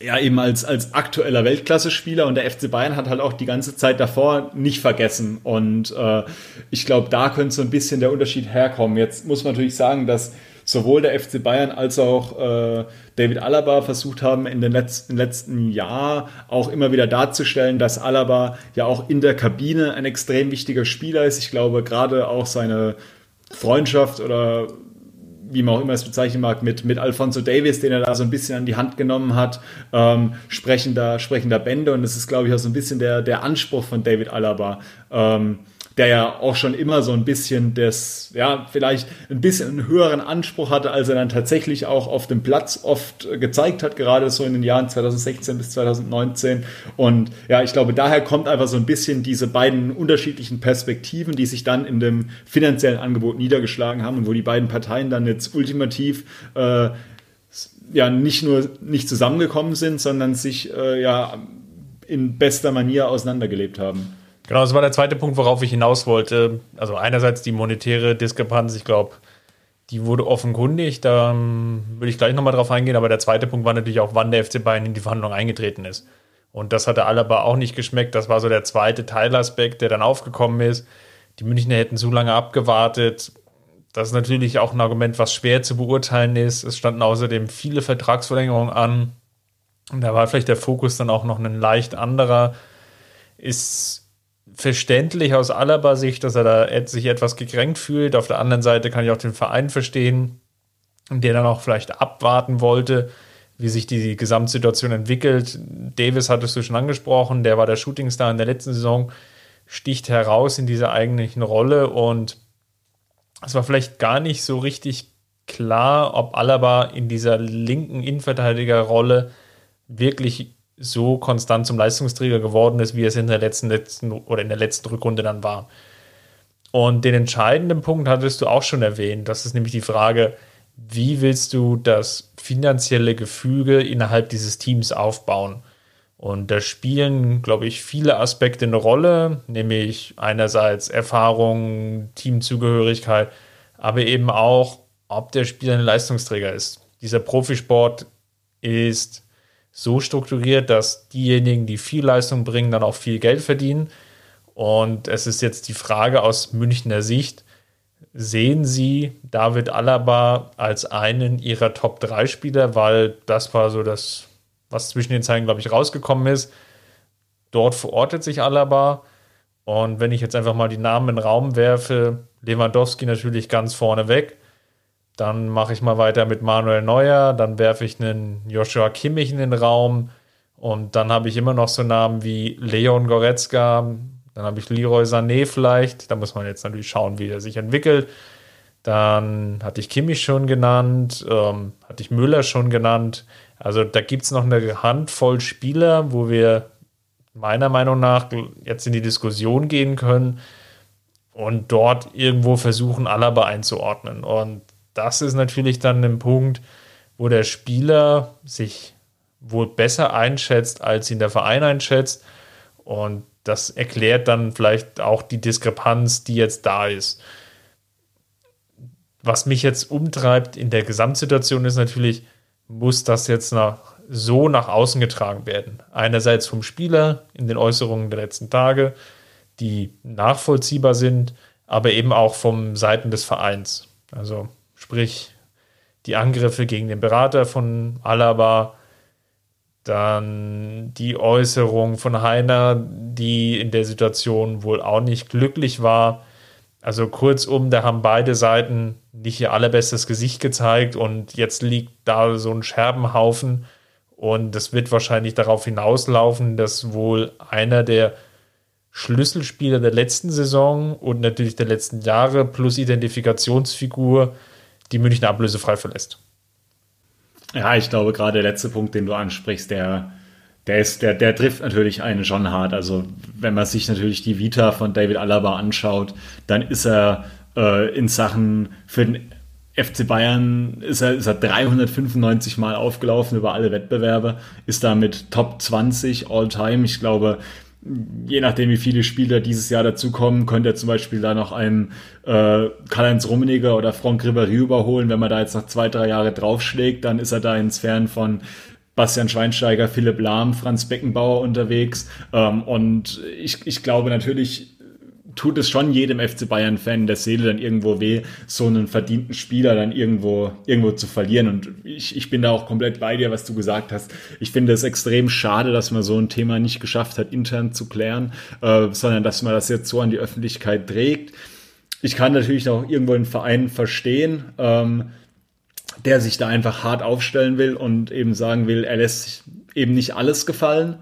ja eben als, als aktueller Weltklasse-Spieler und der FC Bayern hat halt auch die ganze Zeit davor nicht vergessen. Und äh, ich glaube, da könnte so ein bisschen der Unterschied herkommen. Jetzt muss man natürlich sagen, dass sowohl der FC Bayern als auch äh, David Alaba versucht haben, in den letzten, letzten Jahr auch immer wieder darzustellen, dass Alaba ja auch in der Kabine ein extrem wichtiger Spieler ist. Ich glaube, gerade auch seine Freundschaft oder wie man auch immer es bezeichnen mag, mit, mit Alfonso Davis, den er da so ein bisschen an die Hand genommen hat, ähm, sprechender, sprechender Bände. Und das ist, glaube ich, auch so ein bisschen der, der Anspruch von David Alaba. Ähm, der ja auch schon immer so ein bisschen das, ja, vielleicht ein bisschen einen höheren Anspruch hatte, als er dann tatsächlich auch auf dem Platz oft gezeigt hat, gerade so in den Jahren 2016 bis 2019. Und ja, ich glaube, daher kommt einfach so ein bisschen diese beiden unterschiedlichen Perspektiven, die sich dann in dem finanziellen Angebot niedergeschlagen haben und wo die beiden Parteien dann jetzt ultimativ äh, ja nicht nur nicht zusammengekommen sind, sondern sich äh, ja in bester Manier auseinandergelebt haben. Genau, das war der zweite Punkt, worauf ich hinaus wollte. Also einerseits die monetäre Diskrepanz, ich glaube, die wurde offenkundig, da um, würde ich gleich nochmal drauf eingehen, aber der zweite Punkt war natürlich auch, wann der FC Bayern in die Verhandlung eingetreten ist. Und das hatte Alaba auch nicht geschmeckt. Das war so der zweite Teilaspekt, der dann aufgekommen ist. Die Münchner hätten so lange abgewartet. das ist natürlich auch ein Argument, was schwer zu beurteilen ist. Es standen außerdem viele Vertragsverlängerungen an. Und da war vielleicht der Fokus dann auch noch ein leicht anderer. Ist verständlich aus Alaba Sicht, dass er da sich etwas gekränkt fühlt. Auf der anderen Seite kann ich auch den Verein verstehen, der dann auch vielleicht abwarten wollte, wie sich die Gesamtsituation entwickelt. Davis hattest du schon angesprochen, der war der Shootingstar in der letzten Saison, sticht heraus in dieser eigentlichen Rolle und es war vielleicht gar nicht so richtig klar, ob Alaba in dieser linken Innenverteidigerrolle wirklich so konstant zum Leistungsträger geworden ist, wie es in der letzten, letzten oder in der letzten Rückrunde dann war. Und den entscheidenden Punkt hattest du auch schon erwähnt. Das ist nämlich die Frage, wie willst du das finanzielle Gefüge innerhalb dieses Teams aufbauen? Und da spielen, glaube ich, viele Aspekte eine Rolle, nämlich einerseits Erfahrung, Teamzugehörigkeit, aber eben auch, ob der Spieler ein Leistungsträger ist. Dieser Profisport ist so strukturiert, dass diejenigen, die viel Leistung bringen, dann auch viel Geld verdienen. Und es ist jetzt die Frage aus Münchner Sicht, sehen Sie David Alaba als einen Ihrer Top-3-Spieler, weil das war so das, was zwischen den Zeilen, glaube ich, rausgekommen ist. Dort verortet sich Alaba. Und wenn ich jetzt einfach mal die Namen in den Raum werfe, Lewandowski natürlich ganz vorne weg. Dann mache ich mal weiter mit Manuel Neuer, dann werfe ich einen Joshua Kimmich in den Raum und dann habe ich immer noch so Namen wie Leon Goretzka, dann habe ich Leroy Sané vielleicht, da muss man jetzt natürlich schauen, wie er sich entwickelt. Dann hatte ich Kimmich schon genannt, ähm, hatte ich Müller schon genannt. Also da gibt es noch eine Handvoll Spieler, wo wir meiner Meinung nach jetzt in die Diskussion gehen können und dort irgendwo versuchen, Alaba einzuordnen. Und das ist natürlich dann ein Punkt, wo der Spieler sich wohl besser einschätzt, als ihn der Verein einschätzt. Und das erklärt dann vielleicht auch die Diskrepanz, die jetzt da ist. Was mich jetzt umtreibt in der Gesamtsituation ist natürlich, muss das jetzt nach, so nach außen getragen werden. Einerseits vom Spieler in den Äußerungen der letzten Tage, die nachvollziehbar sind, aber eben auch vom Seiten des Vereins. Also sprich die Angriffe gegen den Berater von Alaba, dann die Äußerung von Heiner, die in der Situation wohl auch nicht glücklich war. Also kurzum, da haben beide Seiten nicht ihr allerbestes Gesicht gezeigt und jetzt liegt da so ein Scherbenhaufen und das wird wahrscheinlich darauf hinauslaufen, dass wohl einer der Schlüsselspieler der letzten Saison und natürlich der letzten Jahre plus Identifikationsfigur die München ablösefrei verlässt. Ja, ich glaube, gerade der letzte Punkt, den du ansprichst, der, der, ist, der, der trifft natürlich einen schon hart. Also, wenn man sich natürlich die Vita von David Alaba anschaut, dann ist er äh, in Sachen für den FC Bayern ist er, ist er 395 Mal aufgelaufen über alle Wettbewerbe, ist damit Top 20 all time. Ich glaube, je nachdem, wie viele Spieler dieses Jahr dazukommen, könnte er zum Beispiel da noch einen äh, Karl-Heinz Rummeniger oder Franck Ribéry überholen. Wenn man da jetzt noch zwei, drei Jahre draufschlägt, dann ist er da in Sphären von Bastian Schweinsteiger, Philipp Lahm, Franz Beckenbauer unterwegs. Ähm, und ich, ich glaube natürlich, tut es schon jedem FC Bayern-Fan der Seele dann irgendwo weh, so einen verdienten Spieler dann irgendwo, irgendwo zu verlieren. Und ich, ich bin da auch komplett bei dir, was du gesagt hast. Ich finde es extrem schade, dass man so ein Thema nicht geschafft hat, intern zu klären, äh, sondern dass man das jetzt so an die Öffentlichkeit trägt. Ich kann natürlich auch irgendwo einen Verein verstehen, ähm, der sich da einfach hart aufstellen will und eben sagen will, er lässt sich eben nicht alles gefallen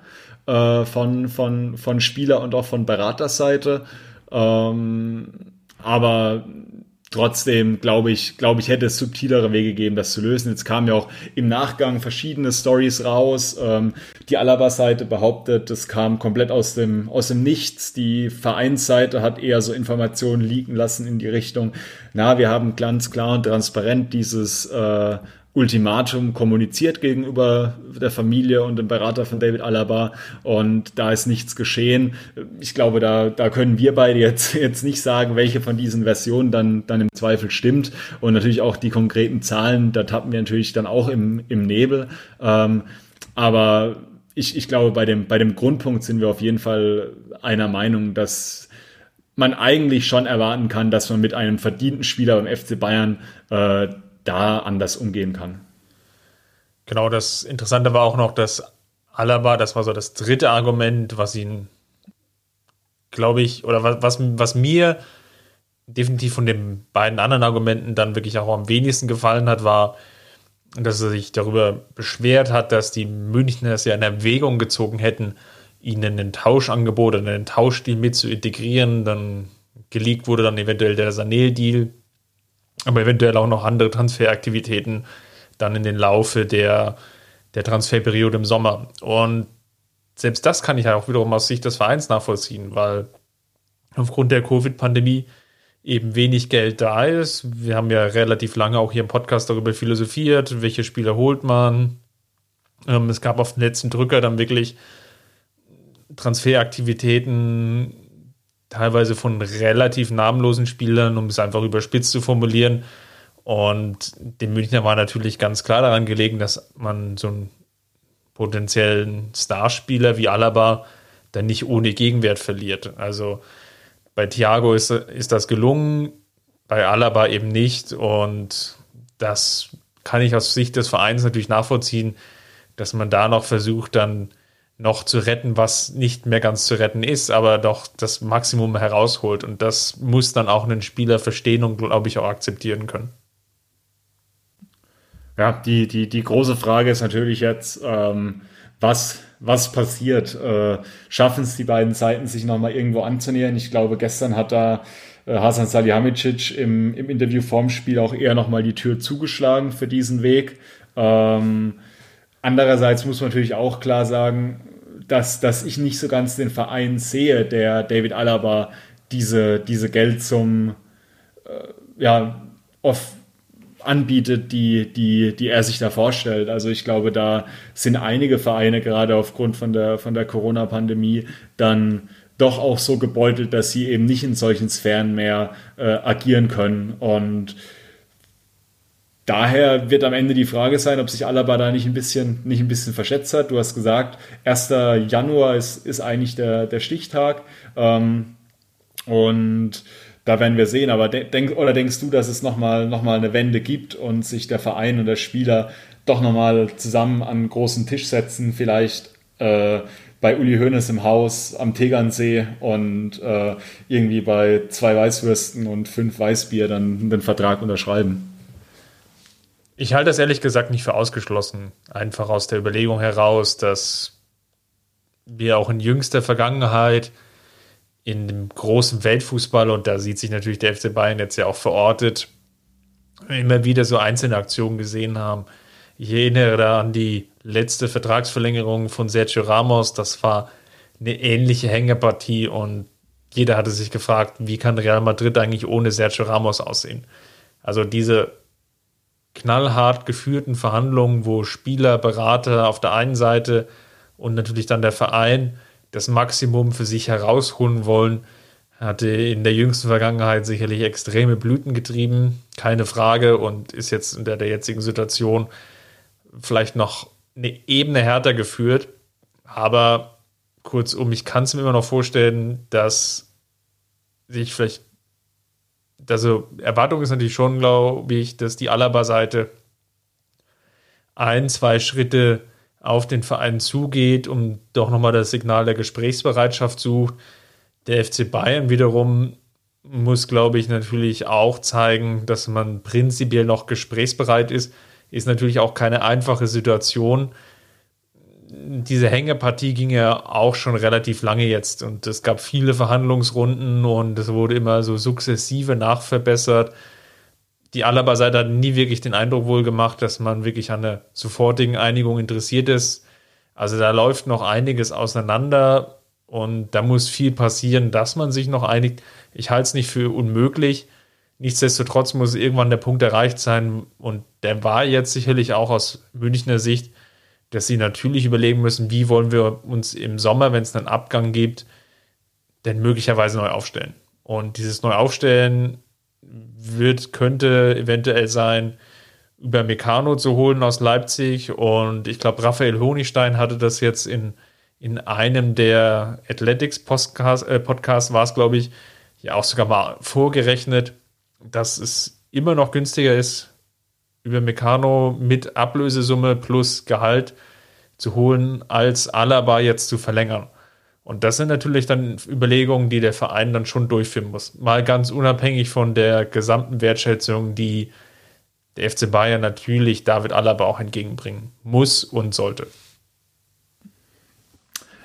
äh, von, von, von Spieler und auch von Beraterseite. Ähm, aber trotzdem glaube ich, glaube ich, hätte es subtilere Wege gegeben, das zu lösen. Jetzt kamen ja auch im Nachgang verschiedene Stories raus. Ähm, die Alaba-Seite behauptet, das kam komplett aus dem, aus dem Nichts. Die Vereinsseite hat eher so Informationen liegen lassen in die Richtung, na, wir haben ganz klar und transparent dieses äh, Ultimatum kommuniziert gegenüber der Familie und dem Berater von David Alaba und da ist nichts geschehen. Ich glaube, da, da können wir beide jetzt, jetzt nicht sagen, welche von diesen Versionen dann, dann im Zweifel stimmt und natürlich auch die konkreten Zahlen, da tappen wir natürlich dann auch im, im Nebel. Ähm, aber ich, ich glaube, bei dem, bei dem Grundpunkt sind wir auf jeden Fall einer Meinung, dass man eigentlich schon erwarten kann, dass man mit einem verdienten Spieler beim FC Bayern äh, da anders umgehen kann. Genau, das Interessante war auch noch, dass Alaba, das war so das dritte Argument, was ihn, glaube ich, oder was, was, was mir definitiv von den beiden anderen Argumenten dann wirklich auch am wenigsten gefallen hat, war, dass er sich darüber beschwert hat, dass die Münchner es ja in Erwägung gezogen hätten, ihnen ein Tauschangebot oder einen Tauschdeal mit zu integrieren. Dann geleakt wurde dann eventuell der Sanel-Deal, aber eventuell auch noch andere Transferaktivitäten dann in den Laufe der, der Transferperiode im Sommer. Und selbst das kann ich ja auch wiederum aus Sicht des Vereins nachvollziehen, weil aufgrund der Covid-Pandemie eben wenig Geld da ist. Wir haben ja relativ lange auch hier im Podcast darüber philosophiert, welche Spieler holt man. Ähm, es gab auf den letzten Drücker dann wirklich Transferaktivitäten, teilweise von relativ namenlosen Spielern, um es einfach überspitzt zu formulieren. Und dem Münchner war natürlich ganz klar daran gelegen, dass man so einen potenziellen Starspieler wie Alaba dann nicht ohne Gegenwert verliert. Also bei Thiago ist, ist das gelungen, bei Alaba eben nicht. Und das kann ich aus Sicht des Vereins natürlich nachvollziehen, dass man da noch versucht, dann noch zu retten, was nicht mehr ganz zu retten ist, aber doch das Maximum herausholt. Und das muss dann auch ein Spieler verstehen und, glaube ich, auch akzeptieren können. Ja, die, die, die große Frage ist natürlich jetzt, ähm, was, was passiert? Äh, Schaffen es die beiden Seiten, sich nochmal irgendwo anzunähern? Ich glaube, gestern hat da äh, Hasan Salihamidzic im, im Interview vorm Spiel auch eher nochmal die Tür zugeschlagen für diesen Weg. Ähm, andererseits muss man natürlich auch klar sagen, dass, dass ich nicht so ganz den Verein sehe, der David Alaba diese, diese Geldsummen äh, ja, off, anbietet, die, die, die er sich da vorstellt. Also ich glaube, da sind einige Vereine gerade aufgrund von der, von der Corona-Pandemie dann doch auch so gebeutelt, dass sie eben nicht in solchen Sphären mehr äh, agieren können. Und daher wird am Ende die Frage sein, ob sich Alaba da nicht ein bisschen, nicht ein bisschen verschätzt hat. Du hast gesagt, 1. Januar ist, ist eigentlich der, der Stichtag. Ähm, und da werden wir sehen. Aber denk, oder denkst du, dass es nochmal noch mal eine Wende gibt und sich der Verein und der Spieler doch nochmal zusammen an einen großen Tisch setzen, vielleicht äh, bei Uli Hoeneß im Haus am Tegernsee und äh, irgendwie bei zwei Weißwürsten und fünf Weißbier dann den Vertrag unterschreiben? Ich halte das ehrlich gesagt nicht für ausgeschlossen. Einfach aus der Überlegung heraus, dass wir auch in jüngster Vergangenheit in dem großen Weltfußball, und da sieht sich natürlich der FC Bayern jetzt ja auch verortet, immer wieder so einzelne Aktionen gesehen haben. Ich erinnere da an die letzte Vertragsverlängerung von Sergio Ramos. Das war eine ähnliche Hängepartie und jeder hatte sich gefragt, wie kann Real Madrid eigentlich ohne Sergio Ramos aussehen? Also diese knallhart geführten Verhandlungen, wo Spieler, Berater auf der einen Seite und natürlich dann der Verein das Maximum für sich herausholen wollen. Hatte in der jüngsten Vergangenheit sicherlich extreme Blüten getrieben, keine Frage, und ist jetzt in der, der jetzigen Situation vielleicht noch eine Ebene härter geführt. Aber kurzum, ich kann es mir immer noch vorstellen, dass sich vielleicht, also Erwartung ist natürlich schon, glaube ich, dass die Alaba-Seite ein, zwei Schritte auf den Verein zugeht und doch nochmal das Signal der Gesprächsbereitschaft sucht. Der FC Bayern wiederum muss, glaube ich, natürlich auch zeigen, dass man prinzipiell noch gesprächsbereit ist. Ist natürlich auch keine einfache Situation. Diese Hängepartie ging ja auch schon relativ lange jetzt und es gab viele Verhandlungsrunden und es wurde immer so sukzessive nachverbessert die Alaba-Seite hat nie wirklich den Eindruck wohl gemacht, dass man wirklich an der sofortigen Einigung interessiert ist. Also da läuft noch einiges auseinander und da muss viel passieren, dass man sich noch einigt. Ich halte es nicht für unmöglich. Nichtsdestotrotz muss irgendwann der Punkt erreicht sein und der war jetzt sicherlich auch aus Münchner Sicht, dass sie natürlich überlegen müssen, wie wollen wir uns im Sommer, wenn es einen Abgang gibt, denn möglicherweise neu aufstellen. Und dieses Neuaufstellen wird, könnte eventuell sein, über Meccano zu holen aus Leipzig. Und ich glaube, Raphael Honigstein hatte das jetzt in, in einem der Athletics Podcast, äh, war es, glaube ich, ja auch sogar mal vorgerechnet, dass es immer noch günstiger ist, über Meccano mit Ablösesumme plus Gehalt zu holen, als Alaba jetzt zu verlängern. Und das sind natürlich dann Überlegungen, die der Verein dann schon durchführen muss. Mal ganz unabhängig von der gesamten Wertschätzung, die der FC Bayern natürlich David Alaba auch entgegenbringen muss und sollte.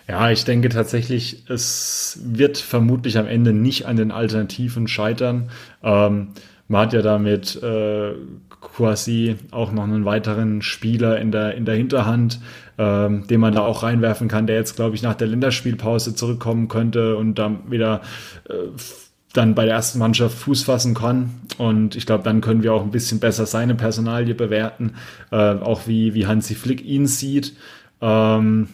Ja, ich denke tatsächlich, es wird vermutlich am Ende nicht an den Alternativen scheitern. Ähm, man hat ja damit äh, quasi auch noch einen weiteren Spieler in der, in der Hinterhand, ähm, den man da auch reinwerfen kann, der jetzt, glaube ich, nach der Länderspielpause zurückkommen könnte und dann wieder äh, dann bei der ersten Mannschaft Fuß fassen kann. Und ich glaube, dann können wir auch ein bisschen besser seine Personalie bewerten, äh, auch wie, wie Hansi Flick ihn sieht. Ähm,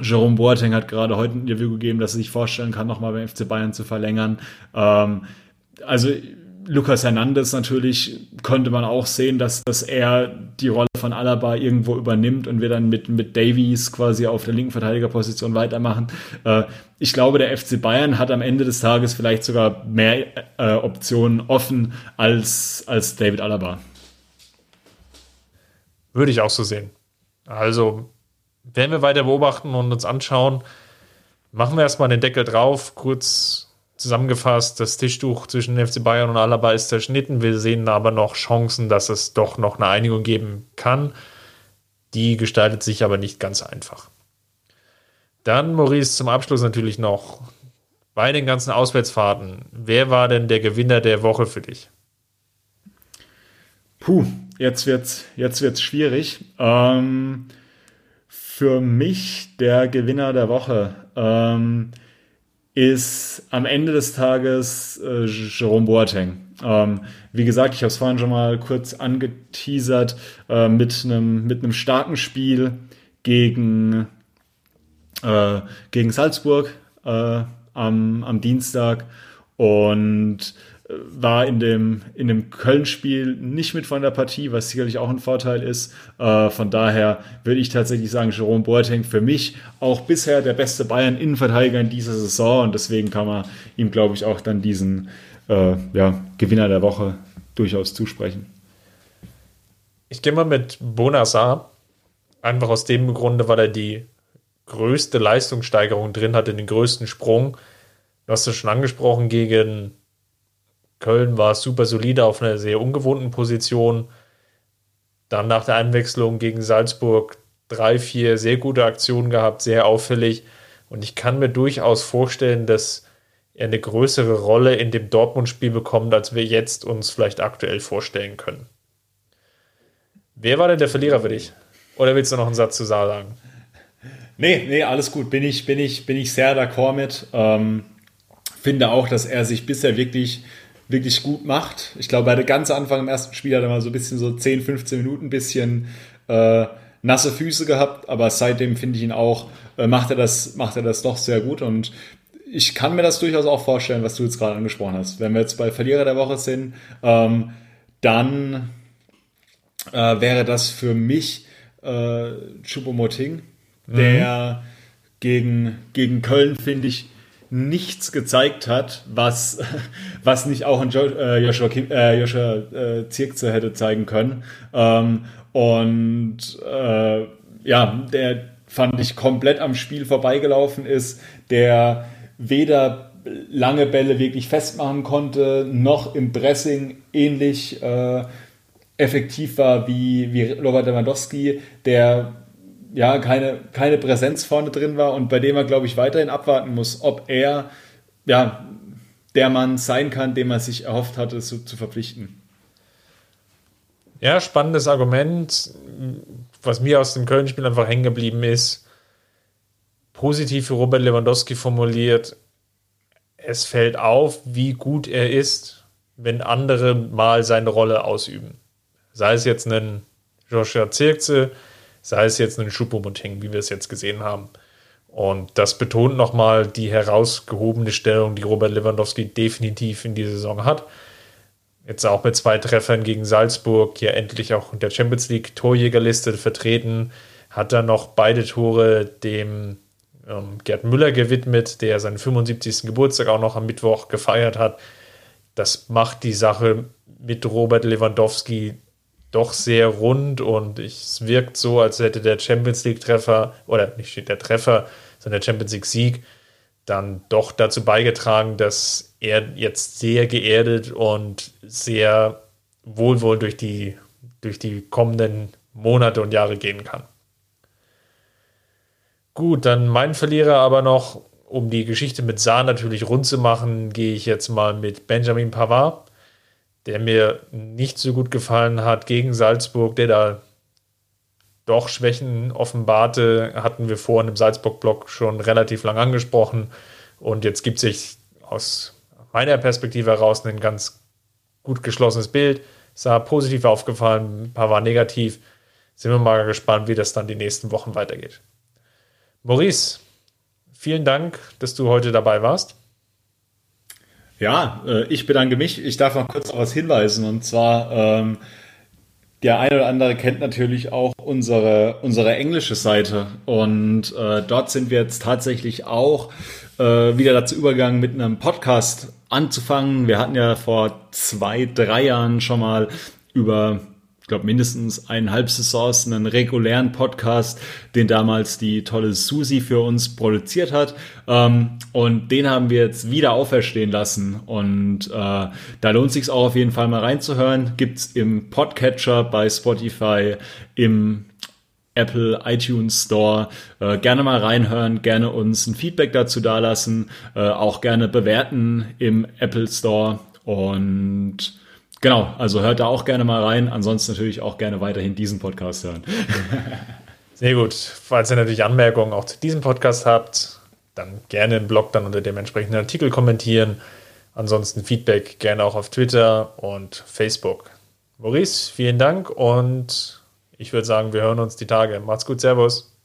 Jerome Boateng hat gerade heute ein Interview gegeben, dass er sich vorstellen kann, nochmal beim FC Bayern zu verlängern. Ähm, also Lucas Hernandez natürlich konnte man auch sehen, dass, dass er die Rolle von Alaba irgendwo übernimmt und wir dann mit, mit Davies quasi auf der linken Verteidigerposition weitermachen. Äh, ich glaube, der FC Bayern hat am Ende des Tages vielleicht sogar mehr äh, Optionen offen als, als David Alaba. Würde ich auch so sehen. Also werden wir weiter beobachten und uns anschauen. Machen wir erstmal den Deckel drauf, kurz zusammengefasst, das Tischtuch zwischen FC Bayern und Alaba ist zerschnitten. Wir sehen aber noch Chancen, dass es doch noch eine Einigung geben kann. Die gestaltet sich aber nicht ganz einfach. Dann, Maurice, zum Abschluss natürlich noch bei den ganzen Auswärtsfahrten. Wer war denn der Gewinner der Woche für dich? Puh, jetzt wird's, jetzt wird's schwierig. Ähm, für mich der Gewinner der Woche ähm, ist am Ende des Tages äh, Jerome Boateng. Ähm, wie gesagt, ich habe es vorhin schon mal kurz angeteasert äh, mit einem mit einem starken Spiel gegen äh, gegen Salzburg äh, am, am Dienstag und war in dem, in dem Köln-Spiel nicht mit von der Partie, was sicherlich auch ein Vorteil ist. Äh, von daher würde ich tatsächlich sagen, Jerome Boateng für mich auch bisher der beste Bayern-Innenverteidiger in dieser Saison und deswegen kann man ihm, glaube ich, auch dann diesen äh, ja, Gewinner der Woche durchaus zusprechen. Ich gehe mal mit Bonassar, einfach aus dem Grunde, weil er die größte Leistungssteigerung drin hatte, den größten Sprung. Du hast es schon angesprochen, gegen Köln war super solide auf einer sehr ungewohnten Position. Dann nach der Einwechslung gegen Salzburg drei, vier sehr gute Aktionen gehabt, sehr auffällig. Und ich kann mir durchaus vorstellen, dass er eine größere Rolle in dem Dortmund-Spiel bekommt, als wir jetzt uns vielleicht aktuell vorstellen können. Wer war denn der Verlierer für dich? Oder willst du noch einen Satz zu Saar sagen? Nee, nee, alles gut. Bin ich, bin ich, bin ich sehr d'accord mit. Ähm, finde auch, dass er sich bisher wirklich wirklich gut macht. Ich glaube, bei der ganz Anfang im ersten Spiel hat er mal so ein bisschen so 10, 15 Minuten ein bisschen äh, nasse Füße gehabt, aber seitdem finde ich ihn auch, äh, macht, er das, macht er das doch sehr gut und ich kann mir das durchaus auch vorstellen, was du jetzt gerade angesprochen hast. Wenn wir jetzt bei Verlierer der Woche sind, ähm, dann äh, wäre das für mich äh, Chupomoting, der mhm. gegen, gegen Köln, finde ich, nichts gezeigt hat, was, was nicht auch ein äh, Joshua, Kim, äh, Joshua äh, Zirkze hätte zeigen können. Ähm, und äh, ja, der fand ich komplett am Spiel vorbeigelaufen ist, der weder lange Bälle wirklich festmachen konnte, noch im Pressing ähnlich äh, effektiv war wie, wie Robert Lewandowski, der ja, keine, keine Präsenz vorne drin war und bei dem er, glaube ich, weiterhin abwarten muss, ob er ja, der Mann sein kann, den man sich erhofft hatte, zu, zu verpflichten. Ja, spannendes Argument, was mir aus dem Köln-Spiel einfach hängen geblieben ist. Positiv für Robert Lewandowski formuliert, es fällt auf, wie gut er ist, wenn andere mal seine Rolle ausüben. Sei es jetzt ein Joshua Zirkze, sei es jetzt ein Schupomoteng, wie wir es jetzt gesehen haben. Und das betont nochmal die herausgehobene Stellung, die Robert Lewandowski definitiv in dieser Saison hat. Jetzt auch mit zwei Treffern gegen Salzburg, hier endlich auch in der Champions League Torjägerliste vertreten, hat er noch beide Tore dem ähm, Gerd Müller gewidmet, der seinen 75. Geburtstag auch noch am Mittwoch gefeiert hat. Das macht die Sache mit Robert Lewandowski doch sehr rund und es wirkt so, als hätte der Champions League-Treffer, oder nicht der Treffer, sondern der Champions League-Sieg dann doch dazu beigetragen, dass er jetzt sehr geerdet und sehr wohlwoll durch die, durch die kommenden Monate und Jahre gehen kann. Gut, dann mein Verlierer aber noch, um die Geschichte mit Saar natürlich rund zu machen, gehe ich jetzt mal mit Benjamin Pavard, der mir nicht so gut gefallen hat gegen Salzburg, der da doch Schwächen offenbarte, hatten wir vorhin im Salzburg-Block schon relativ lang angesprochen. Und jetzt gibt sich aus meiner Perspektive heraus ein ganz gut geschlossenes Bild. Sah positiv aufgefallen, ein paar war negativ. Sind wir mal gespannt, wie das dann die nächsten Wochen weitergeht. Maurice, vielen Dank, dass du heute dabei warst. Ja, äh, ich bedanke mich. Ich darf noch kurz auf was hinweisen. Und zwar, ähm, der eine oder andere kennt natürlich auch unsere, unsere englische Seite. Und äh, dort sind wir jetzt tatsächlich auch äh, wieder dazu übergegangen, mit einem Podcast anzufangen. Wir hatten ja vor zwei, drei Jahren schon mal über glaube, mindestens eineinhalb Saisons einen regulären Podcast, den damals die tolle Susi für uns produziert hat. Ähm, und den haben wir jetzt wieder auferstehen lassen. Und äh, da lohnt sich auch auf jeden Fall mal reinzuhören. Gibt's im Podcatcher bei Spotify, im Apple iTunes Store. Äh, gerne mal reinhören, gerne uns ein Feedback dazu dalassen, äh, auch gerne bewerten im Apple Store. Und Genau, also hört da auch gerne mal rein. Ansonsten natürlich auch gerne weiterhin diesen Podcast hören. Sehr gut. Falls ihr natürlich Anmerkungen auch zu diesem Podcast habt, dann gerne im Blog dann unter dem entsprechenden Artikel kommentieren. Ansonsten Feedback gerne auch auf Twitter und Facebook. Maurice, vielen Dank und ich würde sagen, wir hören uns die Tage. Macht's gut, Servus.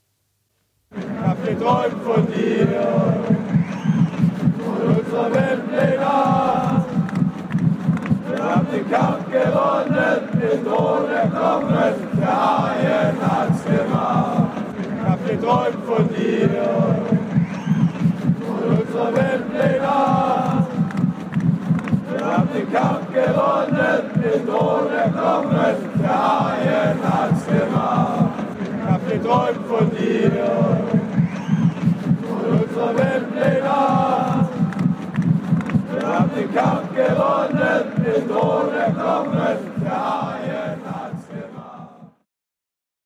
Ich hab geträumt von dir, hat's gemacht. Ich hab geträumt von dir, von unserer Weltpläne. Wir haben den Kampf gewonnen, den Thron erkommen, der Haien hat's gemacht. Ich hab geträumt von dir, von unserer Weltpläne. Wir haben den Kampf gewonnen, den Thron erkommen, der Haien